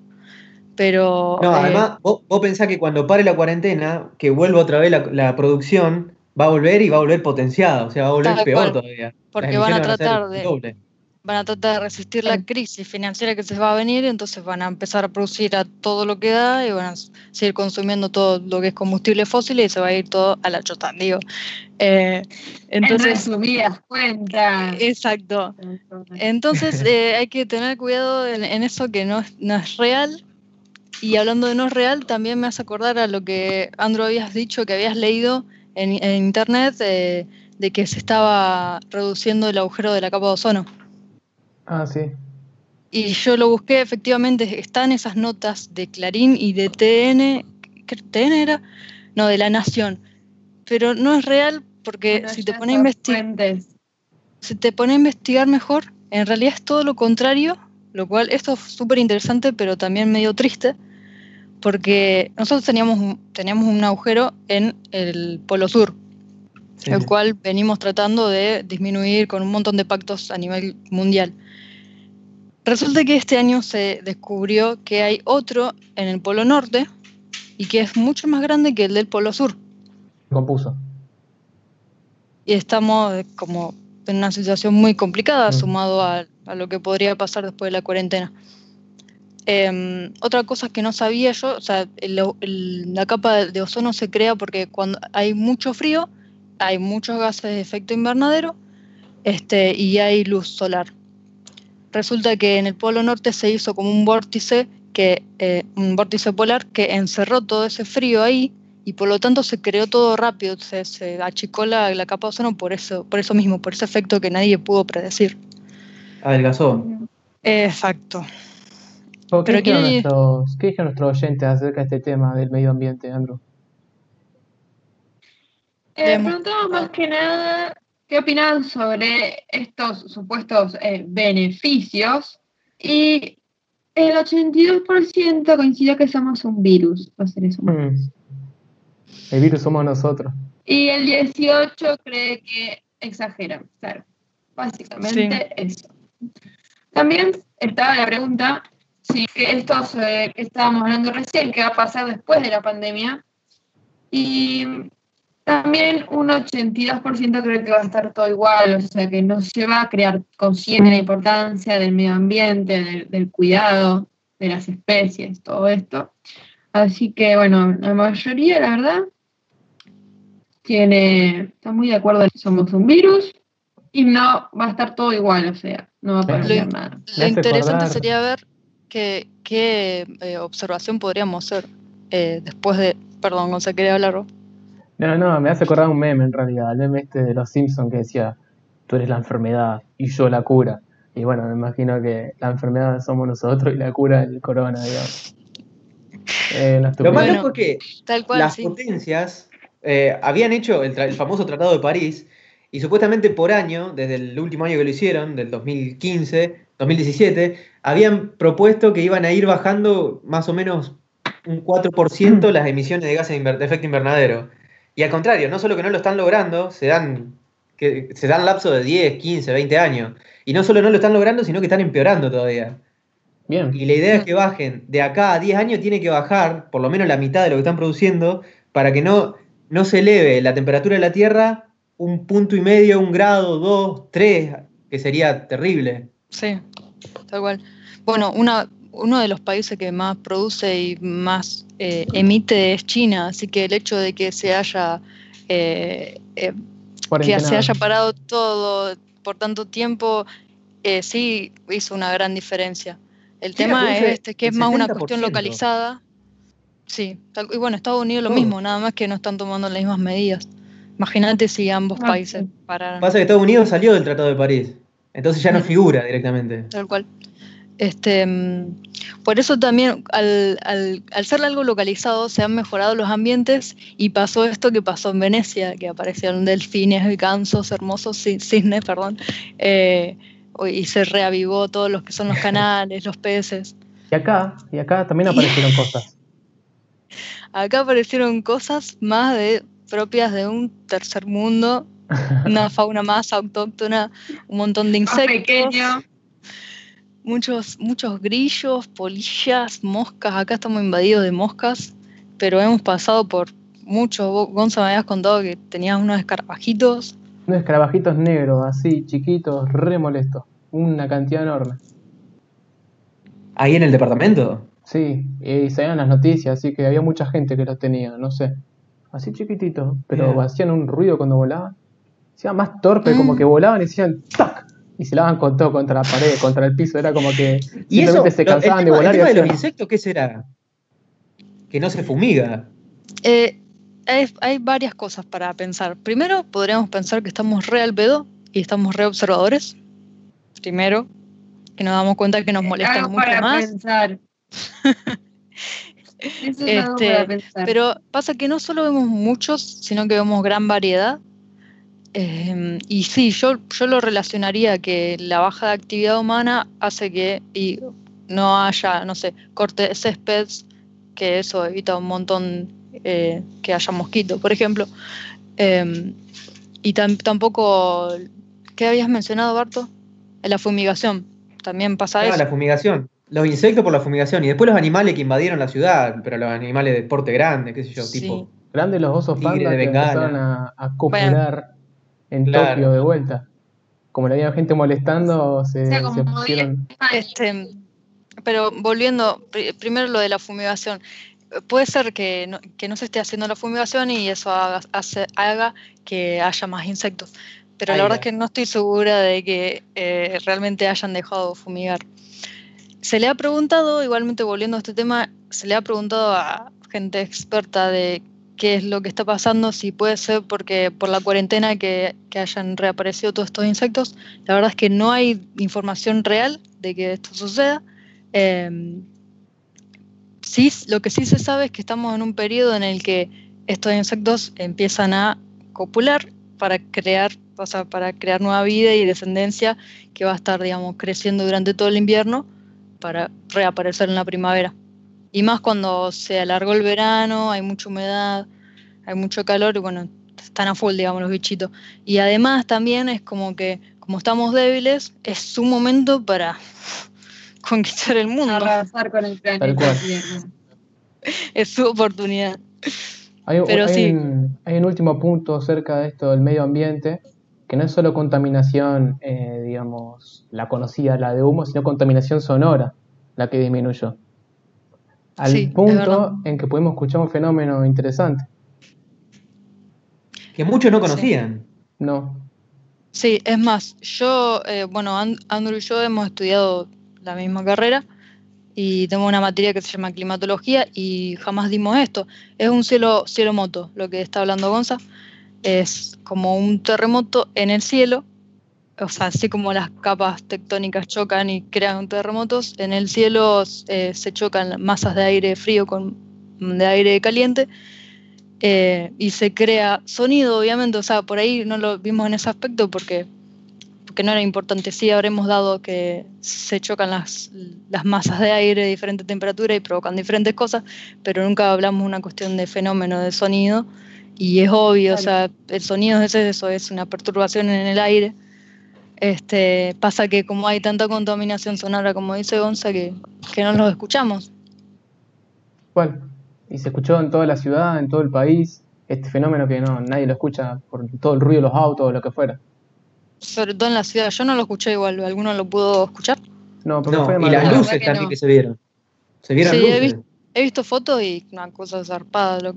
Pero No, eh, además, vos, vos pensás que cuando pare la cuarentena, que vuelva otra vez la, la producción, va a volver y va a volver potenciada, o sea, va a volver peor cual, todavía. Porque van a tratar de, doble. Van a tratar de resistir la crisis financiera que se va a venir, entonces van a empezar a producir a todo lo que da y van a seguir consumiendo todo lo que es combustible fósil y se va a ir todo a la chota, digo. Eh, En entonces, resumidas cuentas. exacto. Entonces eh, hay que tener cuidado en, en eso que no es, no es real. Y hablando de no real, también me hace acordar a lo que Andrew habías dicho, que habías leído en, en internet, eh, de que se estaba reduciendo el agujero de la capa de ozono. Ah, sí. Y yo lo busqué, efectivamente, están esas notas de Clarín y de TN, ¿qué- ¿TN era? No, de La Nación. Pero no es real porque si te ya pones a investigar se te pone a investigar mejor, en realidad es todo lo contrario, lo cual esto es súper interesante, pero también medio triste, porque nosotros teníamos un, teníamos un agujero en el Polo Sur, Sí. el cual venimos tratando de disminuir con un montón de pactos a nivel mundial. Resulta que este año se descubrió que hay otro en el Polo Norte y que es mucho más grande que el del Polo Sur. Compuso. y estamos como en una situación muy complicada Mm. sumado a, a lo que podría pasar después de la cuarentena. Em, otra cosa que no sabía yo, o sea, el- el- la capa de, de ozono se crea porque cuando hay mucho frío, hay muchos gases de efecto invernadero este, y hay luz solar. Resulta que en el Polo Norte se hizo como un vórtice, que, eh, un vórtice polar que encerró todo ese frío ahí y por lo tanto se creó todo rápido, se, se achicó la, la capa de ozono por eso, por eso mismo, por ese efecto que nadie pudo predecir. Adelgazó. Exacto. ¿O ¿Qué, Pero dijeron nuestros, ¿Qué dijeron nuestros oyentes acerca de este tema del medio ambiente, Andrew? Eh, preguntaba más que nada qué opinaban sobre estos supuestos eh, beneficios y el 82% coincidió que somos un virus, los seres humanos. Mm. El virus somos nosotros. Y el 18% cree que exageran, claro. Básicamente eso. También estaba la pregunta si que esto se- que estábamos hablando recién, qué va a pasar después de la pandemia. Y también un 82% cree que va a estar todo igual, o sea que no se va a crear conciencia de la importancia del medio ambiente, del, del cuidado de las especies, todo esto. Así que bueno, la mayoría, la verdad, tiene, está muy de acuerdo en que somos un virus y no va a estar todo igual, o sea, no va a cambiar nada. Lo interesante sería ver qué, qué eh, observación podríamos hacer eh, después de... Perdón, Gonzalo, quería hablar. vos? No, no, me hace acordar un meme en realidad, el meme este de los Simpsons que decía, tú eres la enfermedad y yo la cura. Y bueno, me imagino que la enfermedad somos nosotros y la cura el corona, digamos. Eh, Lo más Bueno, loco es que Tal cual, las sí. potencias eh, habían hecho el, el famoso Tratado de París y supuestamente por año, desde el último año que lo hicieron, del 2015, 2017, habían propuesto que iban a ir bajando más o menos un 4% las emisiones de gases de inver- de efecto invernadero. Y al contrario, no solo que no lo están logrando, se dan, que, se dan lapsos de 10, 15, 20 años. Y no solo no lo están logrando, sino que están empeorando todavía. Bien. Y la idea es que bajen de acá a 10 años, tiene que bajar por lo menos la mitad de lo que están produciendo para que no, no se eleve la temperatura de la Tierra un punto y medio, un grado, dos, tres, que sería terrible. Sí, tal cual. Bueno, una, uno de los países que más produce y más eh, emite es China, así que el hecho de que se haya eh, eh, que se haya parado todo por tanto tiempo, eh, sí hizo una gran diferencia. El China tema es este, que es más una 70%. cuestión localizada. Sí, y bueno, Estados Unidos lo mismo, nada más que no están tomando las mismas medidas. Imagínate si ambos Ah, países pararan. Pasa que Estados Unidos salió del Tratado de París. Entonces ya no figura directamente. Tal cual. Este, por eso también, al, al- al ser algo localizado, se han mejorado los ambientes y pasó esto que pasó en Venecia, que aparecieron delfines y gansos hermosos, ci- cisnes, perdón, eh, y se reavivó todos los que son los canales, los peces. Y acá, y acá también aparecieron cosas. Acá aparecieron cosas más de propias de un tercer mundo, una fauna más autóctona, un montón de Más insectos. pequeño. Muchos, muchos grillos, polillas, moscas. Acá estamos invadidos de moscas, pero hemos pasado por muchos. Vos, Gonza, me habías contado que tenías unos escarabajitos. Unos escarabajitos negros, así, chiquitos, re molestos. Una cantidad enorme. Ahí en el departamento. Sí, y salían las noticias, así que había mucha gente que los tenía, no sé. Así chiquititos, pero hacían un ruido cuando volaban. Hacían más torpe, como Mm. que volaban y hacían ¡tac! Y se la daban con todo contra la pared, contra el piso. Era como que Y eso, simplemente se lo- el cansaban de tema- volar el y tema de los insectos, ¿qué será? Que no se fumiga. Eh, hay, hay varias cosas para pensar. Primero, podríamos pensar que estamos re al pedo y estamos re observadores. Primero, que nos damos cuenta que nos molestan Algo mucho para más. pensar. Eso es algo Este, para pensar. Pero pasa que no solo vemos muchos, sino que vemos gran variedad. Eh, y sí, yo, yo lo relacionaría que la baja de actividad humana hace que y no haya, no sé, corte de céspedes, que eso evita un montón eh, que haya mosquitos, por ejemplo. Eh, y tam- tampoco, ¿qué habías mencionado, Barto? La fumigación. También pasa Ah, eso. la fumigación. Los insectos por la fumigación. Y después los animales que invadieron la ciudad, pero los animales de porte grande, qué sé yo, Sí. tipo. Grandes los osos Tigre panda de que empezaron a, a copular en Claro. Tokio de vuelta. Como le había gente molestando, se, O sea, se como pusieron. Este, pero volviendo, pri- primero lo de la fumigación. Puede ser que no, que no se esté haciendo la fumigación y eso haga, hace- haga que haya más insectos. Pero Ahí la verdad es que no estoy segura de que eh, realmente hayan dejado de fumigar. Se le ha preguntado, igualmente volviendo a este tema, se le ha preguntado a gente experta de qué es lo que está pasando, si puede ser porque por la cuarentena que, hayan reaparecido todos estos insectos. La verdad es que no hay información real de que esto suceda. Eh, sí, lo que sí se sabe es que estamos en un periodo en el que estos insectos empiezan a copular para crear, o sea, para crear nueva vida y descendencia que va a estar, digamos, creciendo durante todo el invierno para reaparecer en la primavera. Y más cuando se alargó el verano, hay mucha humedad, hay mucho calor y bueno, están a full, digamos, los bichitos. Y además también es como que, como estamos débiles, es su momento para conquistar el mundo. arrasar con el planeta. Es su oportunidad. Hay, un- Pero hay sí. un, hay un último punto acerca de esto del medio ambiente, que no es solo contaminación, eh, digamos, la conocida, la de humo, sino contaminación sonora, la que disminuyó. Al Sí, punto en que pudimos escuchar un fenómeno interesante. Que muchos no conocían. No, Sí, es más, yo, eh, bueno, And- Andrew y yo hemos estudiado la misma carrera y tengo una materia que se llama climatología y jamás dimos esto. Es un cielo, cielo moto, lo que está hablando Gonza. Es como un terremoto en el cielo, o sea, así como las capas tectónicas chocan y crean terremotos, en el cielo eh, se chocan masas de aire frío con de aire caliente eh, y se crea sonido, obviamente, o sea, por ahí no lo vimos en ese aspecto porque, porque no era importante. Sí habremos dado que se chocan las, las masas de aire de diferente temperatura y provocan diferentes cosas, pero nunca hablamos de una cuestión de fenómeno de sonido. Y es obvio, o sea, el sonido es eso, es una perturbación en el aire. Este, pasa que como hay tanta contaminación sonora, como dice Gonza, que, que no los escuchamos. ¿cuál? Y se escuchó en toda la ciudad, en todo el país, este fenómeno que no nadie lo escucha por todo el ruido de los autos o lo que fuera. Sobre todo en la ciudad. Yo no lo escuché igual, ¿alguno lo pudo escuchar? No, porque No, fue de y las luces que también no. que se vieron. Se vieron Sí, he luces. visto- He visto fotos y una cosa zarpada. lo-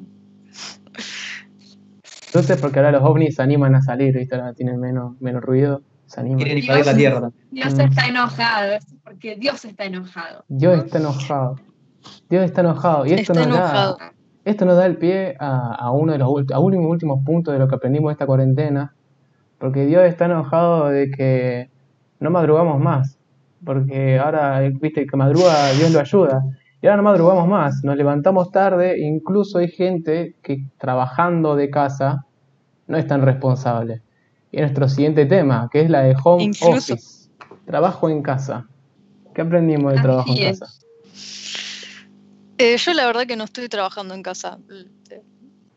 Entonces, porque ahora los ovnis se animan a salir, ¿viste? Ahora tienen menos, menos ruido, se animan. Quieren invadir la Dios. Tierra también. Dios Mm. está enojado, es porque Dios está enojado. Dios está enojado. Dios está enojado. Y esto Está nos da, enojado. Esto nos da el pie a, a uno de los a uno de los últimos puntos de lo que aprendimos de esta cuarentena, porque Dios está enojado de que no madrugamos más, porque ahora, viste, que madruga, Dios lo ayuda, y ahora no madrugamos más, nos levantamos tarde, incluso hay gente que trabajando de casa no es tan responsable. Y nuestro siguiente tema, que es la de home Incluso- office, trabajo en casa. ¿Qué aprendimos del trabajo Así en es. casa? Eh, yo la verdad que no estoy trabajando en casa.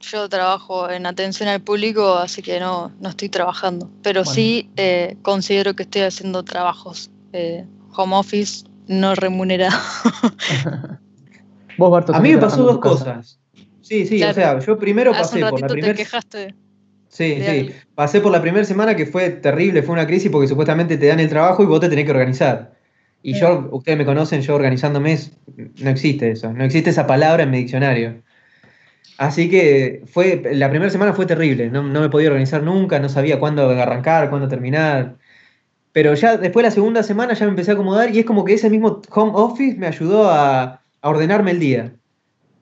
Yo trabajo en atención al público, así que no, no estoy trabajando. Pero Bueno. sí eh, considero que estoy haciendo trabajos eh, home office no remunerado. Vos, Barto, A mí me pasó dos cosas. Sí, sí, Claro. o sea, yo primero Hace pasé un por la ratito te primera... quejaste. Sí, de sí. Pasé por la primera semana que fue terrible, fue una crisis porque supuestamente te dan el trabajo y vos te tenés que organizar. Y yo, ustedes me conocen, yo organizándome, no existe eso, no existe esa palabra en mi diccionario. Así que fue, la primera semana fue terrible, no, no me podía organizar nunca, no sabía cuándo arrancar, cuándo terminar. Pero ya después la segunda semana ya me empecé a acomodar y es como que ese mismo home office me ayudó a, a ordenarme el día.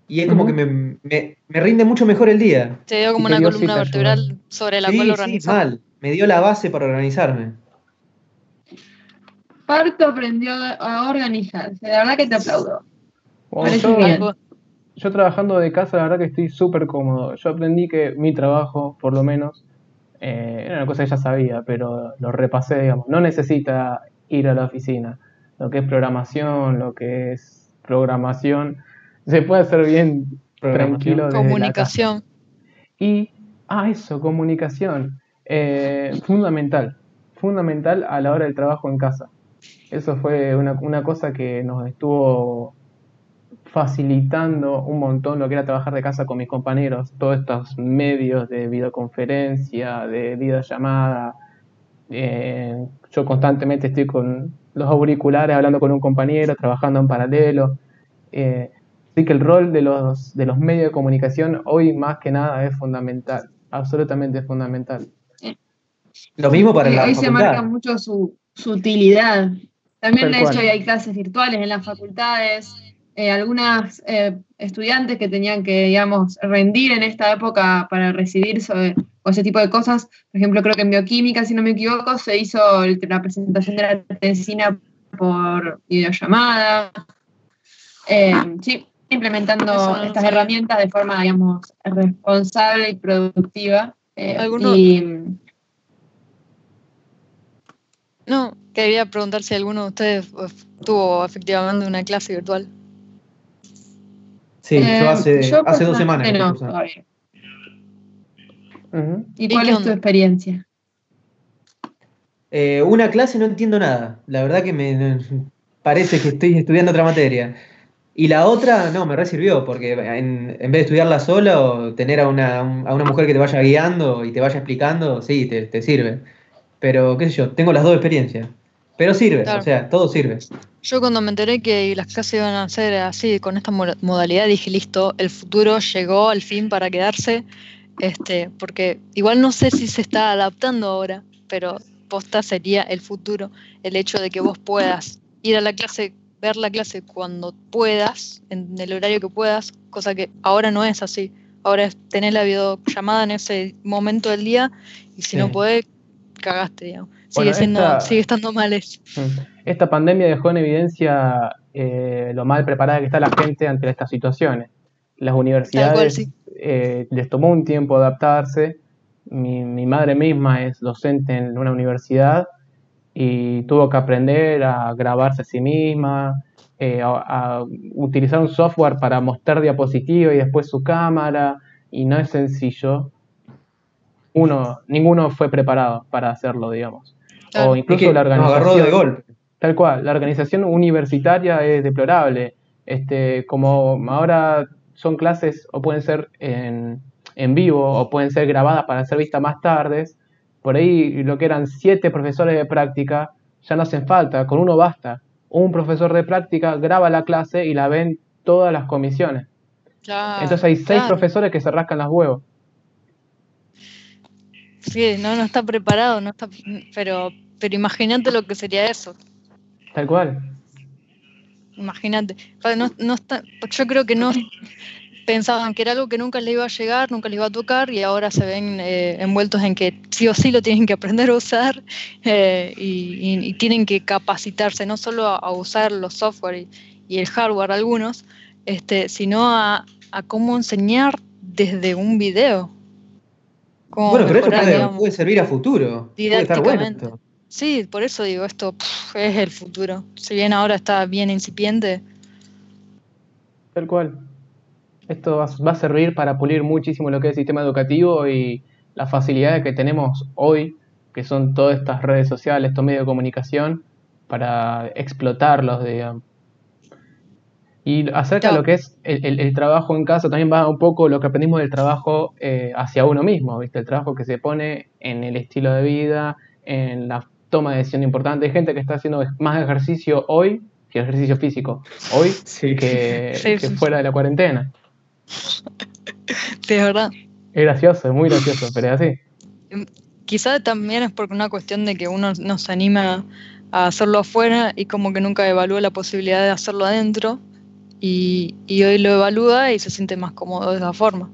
Y es como que me, me- me rinde mucho mejor el día. Te dio como una columna cita, vertebral sobre la Sí, cual sí, organizar. mal. Me dio la base para organizarme. Parto aprendió a organizarse. La verdad que te aplaudo. Bueno, yo, bien. Yo trabajando de casa, la verdad que estoy súper cómodo. Yo aprendí que mi trabajo, por lo menos, eh, era una cosa que ya sabía, pero lo repasé, digamos. No necesita ir a la oficina. Lo que es programación, lo que es programación, se puede hacer bien tranquilo. Comunicación. Y, ah, eso, comunicación. Eh, fundamental. Fundamental a la hora del trabajo en casa. Eso fue una, una cosa que nos estuvo facilitando un montón lo que era trabajar de casa con mis compañeros. Todos estos medios de videoconferencia, de videollamada. Eh, yo constantemente estoy con los auriculares hablando con un compañero, trabajando en paralelo. Eh, Así que el rol de los, de los medios de comunicación hoy más que nada es fundamental, absolutamente fundamental. Lo mismo para Hoy, la hoy se facultad. marca mucho su, su utilidad. También, Tal de hecho, hay clases virtuales en las facultades. Eh, algunas eh, estudiantes que tenían que, digamos, rendir en esta época para recibirse o, o ese tipo de cosas. Por ejemplo, creo que en bioquímica, si no me equivoco, se hizo el- la presentación de la tesina por videollamada. Eh, sí, implementando Eso estas herramientas de forma, digamos, responsable y productiva. Eh, ¿Alguno- y, No, quería preguntar si alguno de ustedes eh, tuvo efectivamente una clase virtual. Sí, Eh, yo hace, yo hace dos semanas. no, estoy usando. todavía. Ujú. ¿Y ¿Y cuál es tu experiencia? Eh, una clase no entiendo nada. La verdad que me parece que estoy estudiando otra materia. Y la otra, no, me resirvió, porque en, en vez de estudiarla sola o tener a una, a una mujer que te vaya guiando y te vaya explicando, sí, te, te sirve. Pero, qué sé yo, tengo las dos experiencias. Pero sirve, Claro. o sea, todo sirve. Yo cuando me enteré que las clases iban a ser así, con esta mo- modalidad, dije, listo, el futuro llegó al fin para quedarse, este, porque igual no sé si se está adaptando ahora, pero posta sería el futuro, el hecho de que vos puedas ir a la clase, ver la clase cuando puedas, en el horario que puedas, cosa que ahora no es así. Ahora es tener la videollamada en ese momento del día y si Sí. no podés, cagaste, digamos. Sigue, siendo, esta- sigue estando mal eso. Mm. Esta pandemia dejó en evidencia eh, lo mal preparada que está la gente ante estas situaciones. Las universidades sí. eh, les tomó un tiempo adaptarse. Mi, mi madre misma es docente en una universidad y tuvo que aprender a grabarse a sí misma, eh, a, a utilizar un software para mostrar diapositiva y después su cámara, y no es sencillo. Uno, ninguno fue preparado para hacerlo, digamos. Claro. O Es incluso que la nos organización. agarró de golpe. Tal cual, la organización universitaria es deplorable. Este, como ahora son clases o pueden ser en, en vivo o pueden ser grabadas para ser vistas más tardes, por ahí lo que eran siete profesores de práctica ya no hacen falta, con uno basta. Un profesor de práctica graba la clase y la ven todas las comisiones. Claro, Entonces hay seis claro. profesores que se rascan las huevos. Sí, no, no está preparado, no está, pero, pero imagínate lo que sería eso. Tal cual. Imagínate. No, no está, yo creo que no, pensaban que era algo que nunca les iba a llegar, nunca les iba a tocar y ahora se ven eh, envueltos en que sí o sí lo tienen que aprender a usar eh, y, y- y tienen que capacitarse no solo a, a usar los software y, y el hardware algunos, este, sino a, a cómo enseñar desde un video. Cómo Bueno, pero eso puede, digamos. puede servir a futuro. Puede estar bueno Didácticamente. Sí, por eso digo, esto es el futuro. Si bien ahora está bien incipiente, Tal cual. Esto va, va a servir para pulir muchísimo lo que es el sistema educativo y las facilidades que tenemos hoy, que son todas estas redes sociales, estos medios de comunicación, para explotarlos, digamos. Y acerca de lo que es el, el- el trabajo en casa, también va un poco lo que aprendimos del trabajo eh, hacia uno mismo, ¿viste? El trabajo que se pone en el estilo de vida, en la toma de decisión importante. Hay gente que está haciendo más ejercicio hoy que ejercicio físico. Hoy Sí. que, Sí, que fuera de la cuarentena. sí, es verdad. Es gracioso, es muy gracioso, pero es así. Quizá también es porque una cuestión de que uno no se anima a hacerlo afuera y como que nunca evalúa la posibilidad de hacerlo adentro y, y hoy lo evalúa y se siente más cómodo de esa forma.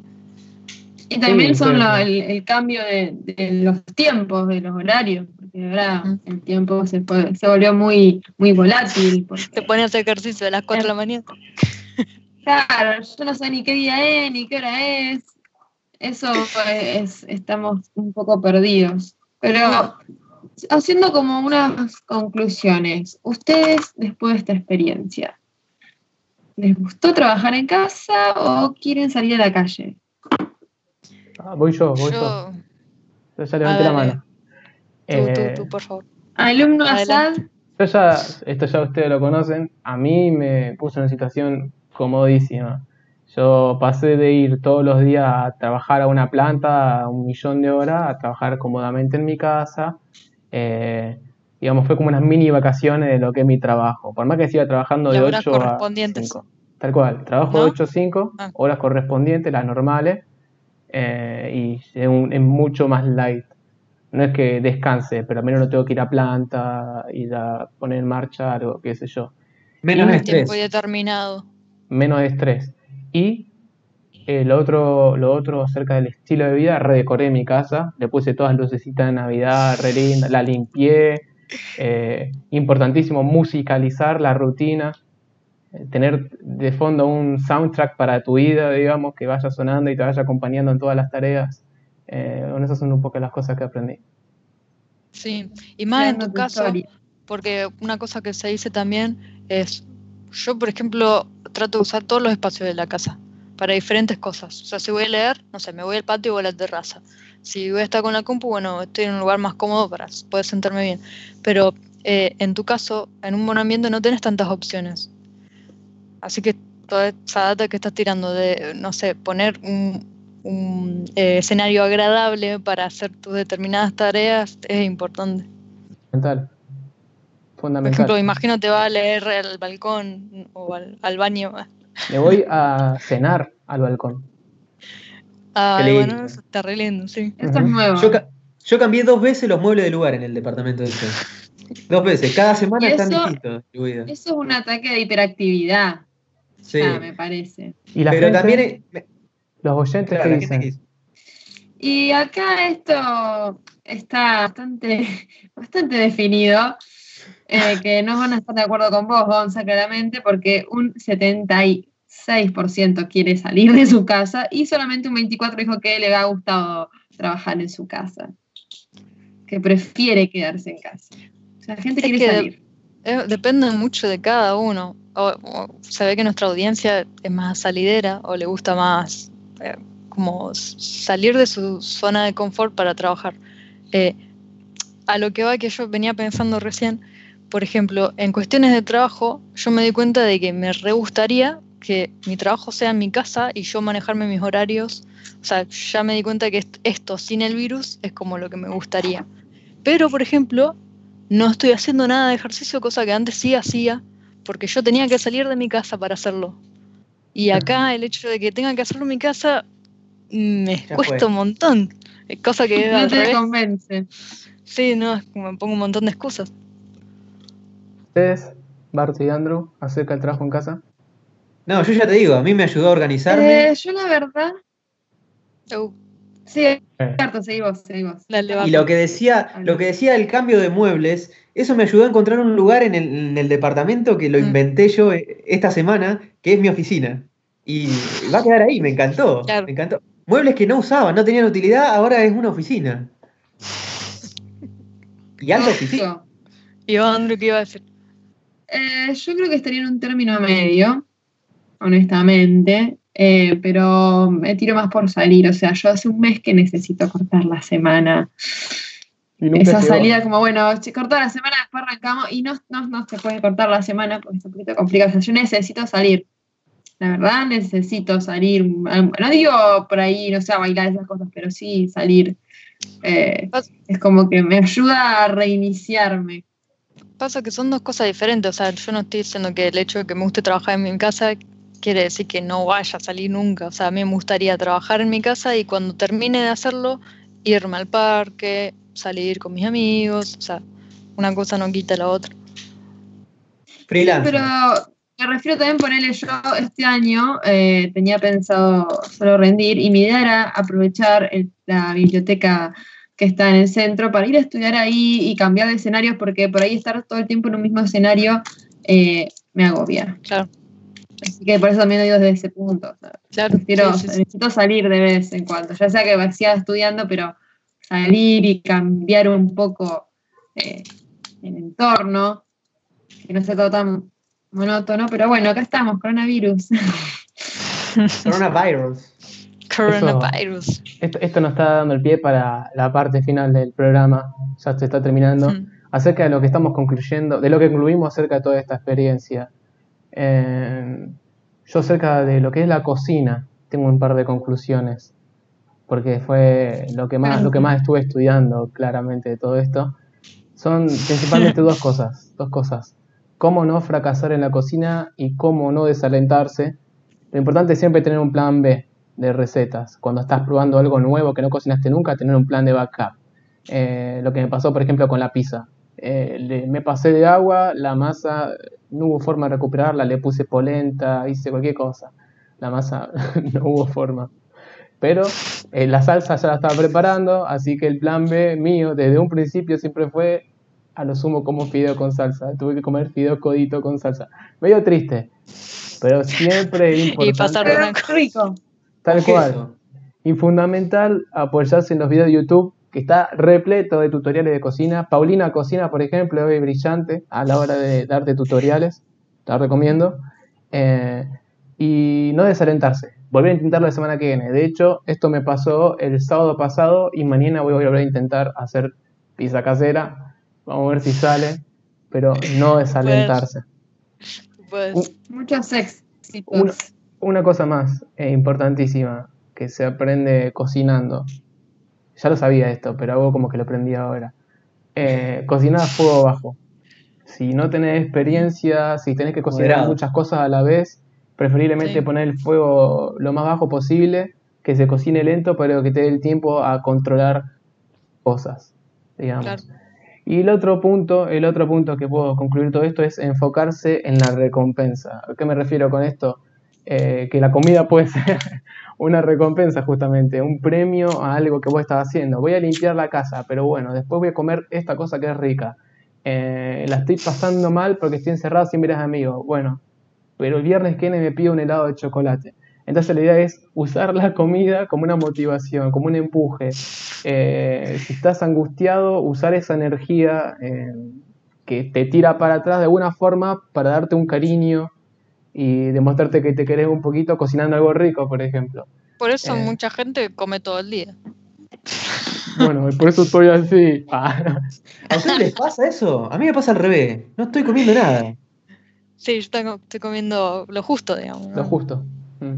Y también Sí, son lo- el, el cambio de, de los tiempos, de los horarios, porque ahora Mm. el tiempo se, se volvió muy, muy volátil. porque- Te pone a hacer ejercicio a las 4 de la mañana. Claro, yo no sé ni qué día es, ni qué hora es. Eso es, estamos un poco perdidos. Pero haciendo como unas conclusiones, ustedes después de esta experiencia, ¿les gustó trabajar en casa o quieren salir a la calle? Ah, voy yo, voy yo. Yo, Yo ya levanté la mano. tú, Eh, tú, tú, por favor. Alumno Adelante. Asad, Yo ya, esto ya ustedes lo conocen, a mí me puso en una situación comodísima. Yo pasé de ir todos los días a trabajar a una planta a un millón de horas, a trabajar cómodamente en mi casa. Eh, digamos, fue como unas mini vacaciones de lo que es mi trabajo. Por más que siga trabajando de Las horas 8 a correspondientes. 5. Tal cual, trabajo de ¿No? 8 a 5, Ah. horas correspondientes, las normales, eh, y es, un- es mucho más light. No es que descanse, pero al menos no tengo que ir a planta, ir a poner en marcha algo, qué sé yo. Menos Y- Un estrés. tiempo determinado. Menos estrés. Y eh, lo otro, lo otro acerca del estilo de vida, redecoré mi casa, le puse todas lucecitas de Navidad, re linda, la limpié. eh, importantísimo musicalizar la rutina, eh, tener de fondo un soundtrack para tu vida, digamos, que vaya sonando y te vaya acompañando en todas las tareas. Eh, bueno, esas son un poco las cosas que aprendí. Sí, y más en tu tu caso, historia. porque una cosa que se dice también es, yo por ejemplo trato de usar todos los espacios de la casa para diferentes cosas. O sea, si voy a leer, no sé, me voy al patio o a la terraza. Si voy a estar con la compu, bueno, estoy en un lugar más cómodo para poder sentarme bien. Pero eh, en tu caso, en un buen ambiente no tienes tantas opciones. Así que toda esa data que estás tirando de, no sé, poner un, eh, escenario agradable para hacer tus determinadas tareas es importante. Fundamental. Por ejemplo, imagino te va a leer al balcón o al, al baño. Me voy a cenar al balcón. Ay, lindo. bueno, eso está re lindo, sí. Esto es nuevo. Yo, ca- yo cambié dos veces los muebles de lugar en el departamento este. Dos veces. Cada semana Y están eso- distintos. distribuidos. Eso es un ataque de hiperactividad, Sí. ya, me parece. Y la Pero gente, también. los oyentes claro, gente dicen, Y acá esto está bastante, bastante definido, eh, que no van a estar de acuerdo con vos, Gonza, claramente, porque un 76% quiere salir de su casa y solamente un 24% dijo que le ha gustado trabajar en su casa, que prefiere quedarse en casa. O sea, la gente Es quiere salir. Depende mucho de cada uno. O, o se ve que nuestra audiencia es más salidera o le gusta más eh, como salir de su zona de confort para trabajar. Eh, a lo que va que yo venía pensando recién, por ejemplo, en cuestiones de trabajo, yo me di cuenta de que me re gustaría que mi trabajo sea en mi casa y yo manejarme mis horarios. O sea, ya me di cuenta que est- esto sin el virus es como lo que me gustaría. Pero, por ejemplo, no estoy haciendo nada de ejercicio, cosa que antes sí hacía, porque yo tenía que salir de mi casa para hacerlo. Y acá el hecho de que tenga que hacerlo en mi casa mm, me Ya cuesta fue. un montón. Cosa que No te convence. sí, no, es como me pongo un montón de excusas. Ustedes, Bart y Andrew, acerca del trabajo en casa. No, yo ya te digo, a mí me ayudó a organizarme. Eh, yo la verdad. Uh, Sí, Eh, cierto, seguimos, seguimos. dale, Y lo que decía, lo que decía el cambio de muebles, eso me ayudó a encontrar un lugar en el, en el departamento que lo Mm. inventé yo eh, esta semana, que es mi oficina. Y va a quedar ahí, me encantó. Claro. Me encantó. Muebles que no usaba, no tenían utilidad, ahora es una oficina. Y alta oficina. Y Andrew, ¿qué iba a decir? Eh, yo creo que estaría en un término medio, honestamente, eh, pero me tiro más por salir. O sea, yo hace un mes que necesito cortar la semana. Esa salida como, bueno, cortar la semana, después arrancamos y no, no, no se puede cortar la semana porque es un poquito complicado. O sea, yo necesito salir. La verdad, necesito salir. No digo por ahí, no sé, a bailar esas cosas, pero sí salir. Eh, es como que me ayuda a reiniciarme. Pasa que son dos cosas diferentes. O sea, yo no estoy diciendo que el hecho de que me guste trabajar en mi casa quiere decir que no vaya a salir nunca. O sea, a mí me gustaría trabajar en mi casa y cuando termine de hacerlo, irme al parque, salir con mis amigos. O sea, una cosa no quita la otra. Pero me refiero también ponerle yo este año, eh, tenía pensado solo rendir y mi idea era aprovechar el- la biblioteca que está en el centro para ir a estudiar ahí y cambiar de escenarios porque por ahí estar todo el tiempo en un mismo escenario eh, me agobia. Claro, Así que por eso también lo digo desde ese punto. claro. prefiero- sí, sí, sí. necesito salir de vez en cuando, ya sea que siga estudiando, pero salir y cambiar un poco eh, el entorno, que no sea todo tan monótono, pero bueno, acá estamos, coronavirus. Coronavirus. Coronavirus. Esto, esto nos está dando el pie para la parte final del programa, ya se está terminando, Mm. acerca de lo que estamos concluyendo, de lo que concluimos acerca de toda esta experiencia. Eh, yo acerca de lo que es la cocina, tengo un par de conclusiones, porque fue lo que más, lo que más estuve estudiando claramente de todo esto. Son principalmente dos cosas, dos cosas. Cómo no fracasar en la cocina y cómo no desalentarse. Lo importante es siempre tener un plan B de recetas. Cuando estás probando algo nuevo que no cocinaste nunca, tener un plan de backup. Eh, lo que me pasó, por ejemplo, con la pizza. Eh, le- me pasé de agua, la masa no hubo forma de recuperarla, le puse polenta, hice cualquier cosa. La masa no hubo forma. Pero eh, la salsa ya la estaba preparando, así que el plan B mío desde un principio siempre fue a lo sumo como fideo con salsa. Tuve que comer fideo codito con salsa. Medio triste, pero siempre importante. pasar una es rico. Tal ¿Qué cual. eso? Y fundamental apoyarse en los videos de YouTube, que está repleto de tutoriales de cocina. Paulina Cocina, por ejemplo, es brillante a la hora de darte tutoriales. Te lo recomiendo. Eh, y no desalentarse. Volver a intentarlo la semana que viene. De hecho, esto me pasó el sábado pasado y mañana voy a volver a intentar hacer pizza casera. Vamos a ver si sale. Pero no desalentarse. Pues, Muchos éxitos. Una, una cosa más eh, importantísima que se aprende cocinando. Ya lo sabía esto, pero hago como que lo aprendí ahora. Eh, cocinar a fuego bajo. Si no tenés experiencia, si tenés que cocinar Moderado. muchas cosas a la vez, preferiblemente Sí. poner el fuego lo más bajo posible, que se cocine lento, pero que te dé el tiempo a controlar cosas, digamos. Claro. Y el otro punto, el otro punto que puedo concluir todo esto es enfocarse en la recompensa. ¿A qué me refiero con esto? Eh, que la comida puede ser una recompensa justamente, un premio a algo que vos estás haciendo. Voy a limpiar la casa, pero bueno, después voy a comer esta cosa que es rica. Eh, la estoy pasando mal porque estoy encerrado sin a amigos. Bueno, pero el viernes que viene me pido un helado de chocolate. Entonces la idea es usar la comida como una motivación, como un empuje. Eh, si estás angustiado, usar esa energía que te tira para atrás de alguna forma para darte un cariño y demostrarte que te querés un poquito cocinando algo rico, por ejemplo. por eso Eh. mucha gente come todo el día. Bueno, y por eso estoy así. Ah, ¿A ustedes les pasa eso? A mí me pasa al revés. No estoy comiendo nada. Sí, yo tengo- estoy comiendo lo justo, digamos. ¿no? lo justo. Mm.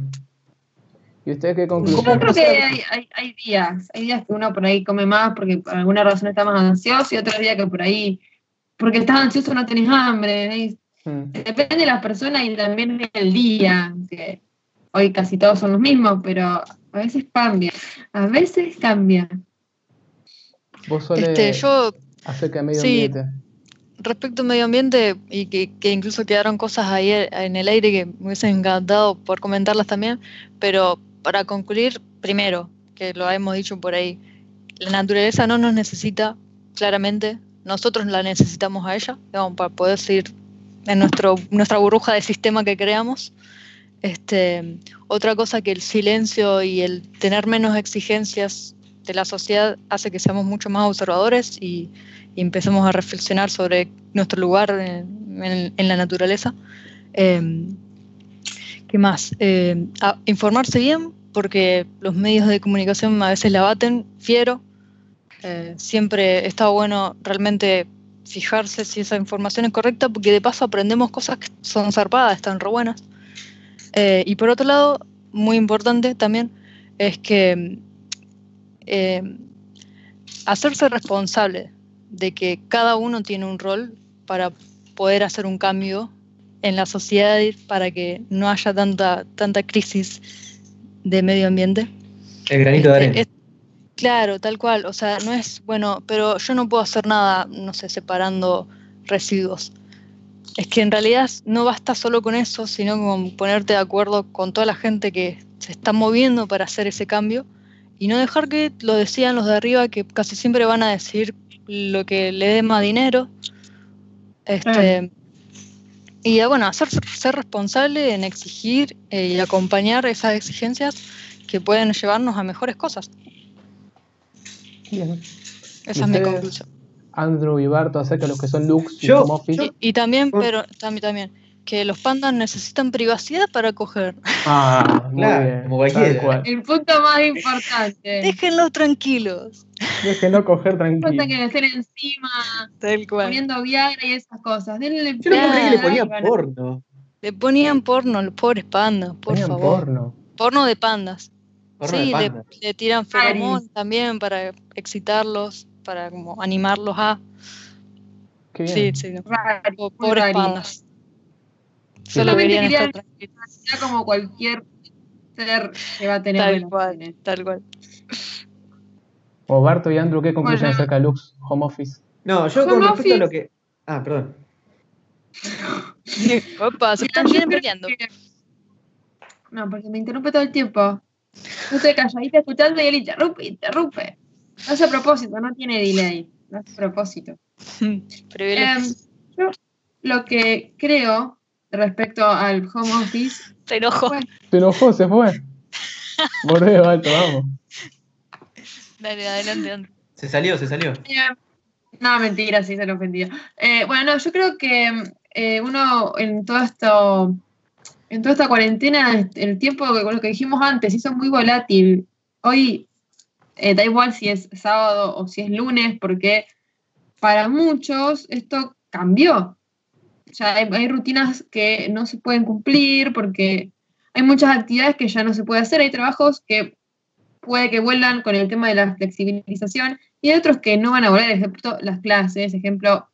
¿Y ustedes qué Yo concluyen? creo que hay, hay- hay días, hay días que uno por ahí come más porque por alguna razón está más ansioso y otros días que por ahí, porque estás ansioso no tenés hambre. y Mm. Depende de las personas y también del día, que hoy casi todos son los mismos, pero a veces cambia, a veces cambia. Vos solés Este, yo acerca de medio sí. ambiente. respecto al medio ambiente, y que, que incluso quedaron cosas ahí en el aire que me hubiesen encantado por comentarlas también, pero para concluir, primero, que lo hemos dicho por ahí, la naturaleza no nos necesita, claramente, nosotros la necesitamos a ella, digamos, para poder seguir en nuestro, nuestra burbuja de sistema que creamos. Este, otra cosa que el silencio y el tener menos exigencias de la sociedad hace que seamos mucho más observadores y, y empecemos a reflexionar sobre nuestro lugar en, la naturaleza. Eh, ¿Qué más? A- informarse bien, porque los medios de comunicación a veces la baten, fiero. Eh, siempre está bueno realmente fijarse si esa información es correcta, porque de paso aprendemos cosas que son zarpadas, están re buenas. Eh, y por otro lado, muy importante también, es que eh, hacerse responsable de que cada uno tiene un rol para poder hacer un cambio en la sociedad para que no haya tanta, tanta crisis de medio ambiente. El granito de Este, arena. es- claro, tal cual. O sea, no es, bueno, pero yo no puedo hacer nada, no sé, separando residuos. Es que en realidad no basta solo con eso, sino con ponerte de acuerdo con toda la gente que se está moviendo para hacer ese cambio y no dejar que lo decían los de arriba, que casi siempre van a decir lo que le dé más dinero. Este. Y bueno, hacer, ser responsable en exigir eh, y acompañar esas exigencias que pueden llevarnos a mejores cosas. Bien. Esa es mi conclusión. Andrew y Barto acerca de los que son looks y Yo- yo- Y, y también, pero también, también, que los pandas necesitan privacidad para coger. Ah, muy Claro, bien. como cualquiera. El punto más importante. Déjenlos tranquilos. Déjenlo coger No tranquilo. se que hacer encima, Tal cual. poniendo Viagra y esas cosas. Denle Yo no creer que le plata y ponía van a- porno. Le ponían porno, los pobres pandas, por Ponían favor. porno. Porno de pandas. Sí, le, tiran feromón también para excitarlos, para como animarlos a. Qué Sí, bien. sí. no. Rari, Po- muy Pobres rari. pandas. Solo Solamente querían estar tranquilos. Como cualquier ser que va a tener Tal cual, tal cual. O Barto y Andrew, ¿qué concluyen Bueno. acerca de looks home office? No, yo Home con respecto a office. lo que. Ah, perdón. Opa, se están bien peleando. que- No, porque me interrumpe todo el tiempo. Estoy calladita escuchando y él interrumpe, interrumpe. No hace a propósito, no tiene delay. No hace a propósito. Em, yo lo que creo respecto al home office, Se enojó. bueno, Se enojó, se fue. Volvé, Barto, vamos. Dale, adelante, Andrew. Se salió, se salió. eh, no, mentira, sí se lo ofendía. Eh, bueno, no, yo creo que eh, uno en todo esto, en toda esta cuarentena, el tiempo, que- lo que dijimos antes, hizo muy volátil. Hoy eh, da igual si es sábado o si es lunes, porque para muchos esto cambió. Ya hay, hay rutinas que no se pueden cumplir porque hay muchas actividades que ya no se puede hacer, hay trabajos que puede que vuelvan con el tema de la flexibilización y hay otros que no van a volver, ejemplo las clases, ejemplo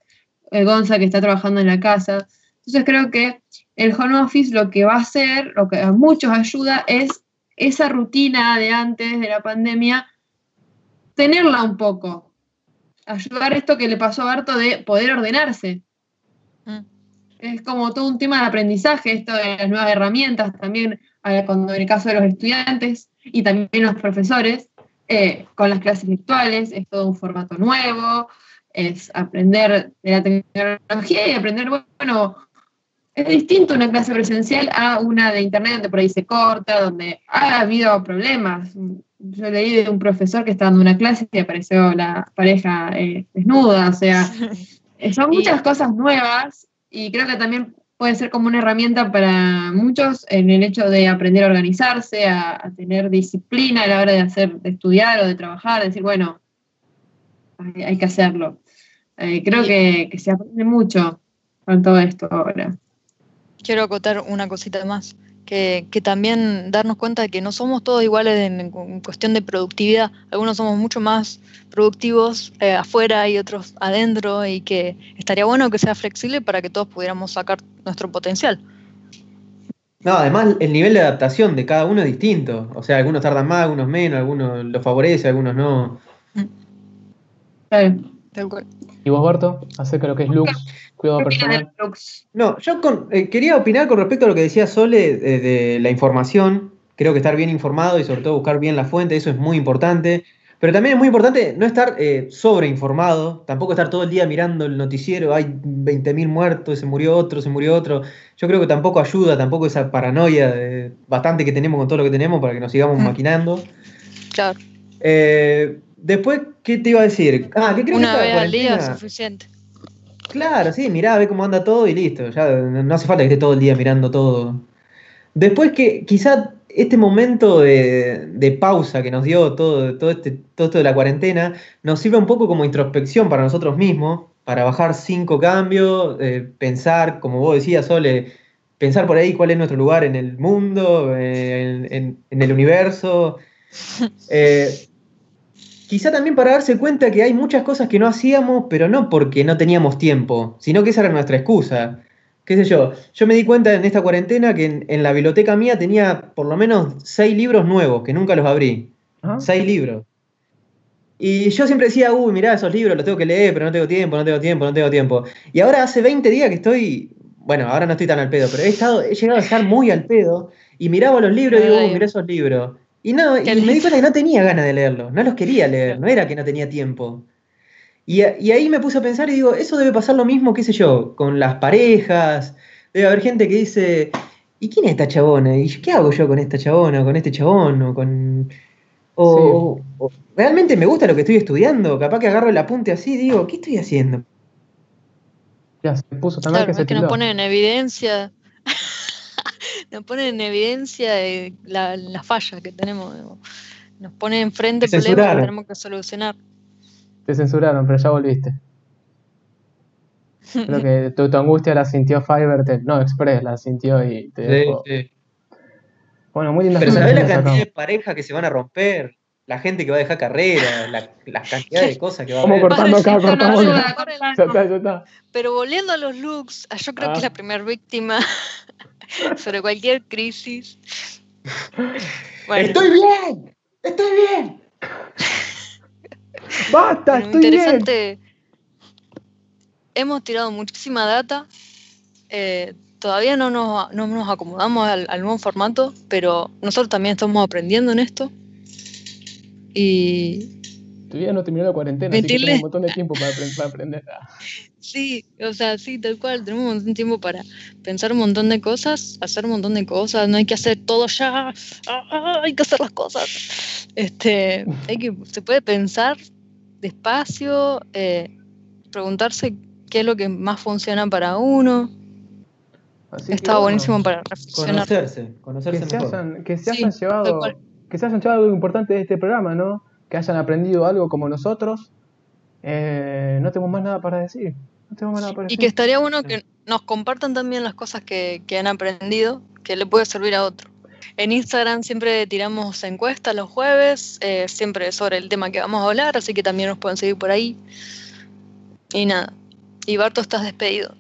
eh, Gonza que está trabajando en la casa. Entonces creo que el home office lo que va a hacer, lo que a muchos ayuda es esa rutina de antes de la pandemia, tenerla un poco. Ayudar esto que le pasó a Barto de poder ordenarse. Mm. Es como todo un tema de aprendizaje, esto de las nuevas herramientas, también cuando en el caso de los estudiantes y también los profesores, eh, con las clases virtuales, es todo un formato nuevo, es aprender de la tecnología y aprender, bueno, es distinto una clase presencial a una de internet donde por ahí se corta, donde ha habido problemas. Yo leí de un profesor que estaba dando una clase y apareció la pareja eh, desnuda, o sea, son Y- muchas cosas nuevas y creo que también puede ser como una herramienta para muchos en el hecho de aprender a organizarse, a, a tener disciplina a la hora de hacer, de estudiar o de trabajar, de decir, bueno, hay, hay que hacerlo. Eh, creo Y- que, que se aprende mucho con todo esto ahora. Quiero acotar una cosita más, que, que también darnos cuenta de que no somos todos iguales en, en cuestión de productividad. Algunos somos mucho más productivos eh, afuera y otros adentro y que estaría bueno que sea flexible para que todos pudiéramos sacar nuestro potencial. No, además el nivel de adaptación de cada uno es distinto. O sea, algunos tardan más, algunos menos, algunos lo favorece, algunos no. Tal cual. ¿Y vos, Berto? Acerca de lo que es looks, cuidado ¿Qué personal. No, yo con- eh, quería opinar con respecto a lo que decía Sole de, de la información. Creo que estar bien informado y sobre todo buscar bien la fuente, eso es muy importante. Pero también es muy importante no estar eh, sobreinformado, tampoco estar todo el día mirando el noticiero, hay 20.000 muertos, se murió otro, se murió otro. Yo creo que tampoco ayuda, tampoco esa paranoia de- bastante que tenemos con todo lo que tenemos para que nos sigamos Mm. maquinando. Claro. Eh, después, ¿qué te iba a decir? Ah, que creo que Una vez al día es suficiente. Claro, sí, mirá, ve cómo anda todo y listo. Ya no hace falta que esté todo el día mirando todo. Después que quizá este momento de, de pausa que nos dio todo, todo, este, todo esto de la cuarentena nos sirve un poco como introspección para nosotros mismos, para bajar cinco cambios, eh, pensar, como vos decías, Sole, pensar por ahí cuál es nuestro lugar en el mundo, eh, en, en- en el universo. Eh, Quizá también para darse cuenta que hay muchas cosas que no hacíamos, pero no porque no teníamos tiempo, sino que esa era nuestra excusa. ¿Qué sé yo? Yo me di cuenta en esta cuarentena que en, en la biblioteca mía tenía por lo menos seis libros nuevos, que nunca los abrí. Seis libros. Y yo siempre decía, uy, mirá, esos libros los tengo que leer, pero no tengo tiempo, no tengo tiempo, no tengo tiempo. Y ahora hace 20 días que estoy, bueno, ahora no estoy tan al pedo, pero he, estado, he llegado a estar muy al pedo y miraba los libros y digo, uy, mirá esos libros. Y no, y me di cuenta que no tenía ganas de leerlos, no los quería leer, no era que no tenía tiempo. Y, a- y ahí me puse a pensar y digo, eso debe pasar lo mismo, qué sé yo, con las parejas. Debe haber gente que dice, ¿y quién es esta chabona? ¿Y qué hago yo con esta chabona, con este chabón? O con... O, o- realmente me gusta lo que estoy estudiando. Capaz que agarro el apunte así y digo, ¿qué estoy haciendo? Ya se puso también Claro, que se es que nos pone en evidencia. Nos pone en evidencia eh, la, la falla que tenemos. digamos. Nos pone enfrente Te problemas que tenemos que solucionar. Te censuraron, pero ya volviste. Creo que tu, tu angustia la sintió Fiverr, te- no, Express la sintió y te dejó. Bueno, muy lindas Pero ¿sabés la cantidad de parejas que se van a romper? La gente que va a dejar carrera, la, la cantidad de cosas que va a haber. cortando acá, Eso no cortamos. ayuda, Ya cortalo. está, ya está. Pero volviendo a los looks, ah, yo creo que es Ah. la primera víctima sobre cualquier crisis. Bueno, ¡Estoy bien! ¡Estoy bien! ¡Basta! Bueno, ¡Estoy bien! interesante. Hemos tirado muchísima data. eh, todavía no nos, no nos acomodamos al, al nuevo formato, pero nosotros también estamos aprendiendo en esto. Y Todavía no terminó la cuarentena, así que tengo un montón de tiempo para, para aprender. Sí, o sea, sí, tal cual. Tenemos un montón de tiempo para pensar un montón de cosas, hacer un montón de cosas. No hay que hacer todo ya. ah, ah, hay que hacer las cosas. Este, hay que, se puede pensar despacio, eh, preguntarse qué es lo que más funciona para uno. Así que, Está bueno, buenísimo para reflexionar. Conocerse, conocerse Que se mejor. hayan, que se Sí, hayan llevado. Que se hayan llevado algo importante de este programa, ¿no? Que hayan aprendido algo como nosotros. Eh, no tengo más nada para decir. No tengo más nada para Y decir. que estaría bueno que nos compartan también las cosas que, que han aprendido, que le puede servir a otro. En Instagram siempre tiramos encuestas los jueves, eh, siempre sobre el tema que vamos a hablar, así que también nos pueden seguir por ahí. Y nada. Y Barto, estás despedido.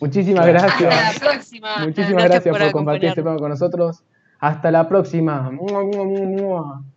Muchísimas Hasta la gracias. próxima. Muchísimas Gracias gracias por por compartir este programa con nosotros. Hasta la próxima. Mua, mua, mua.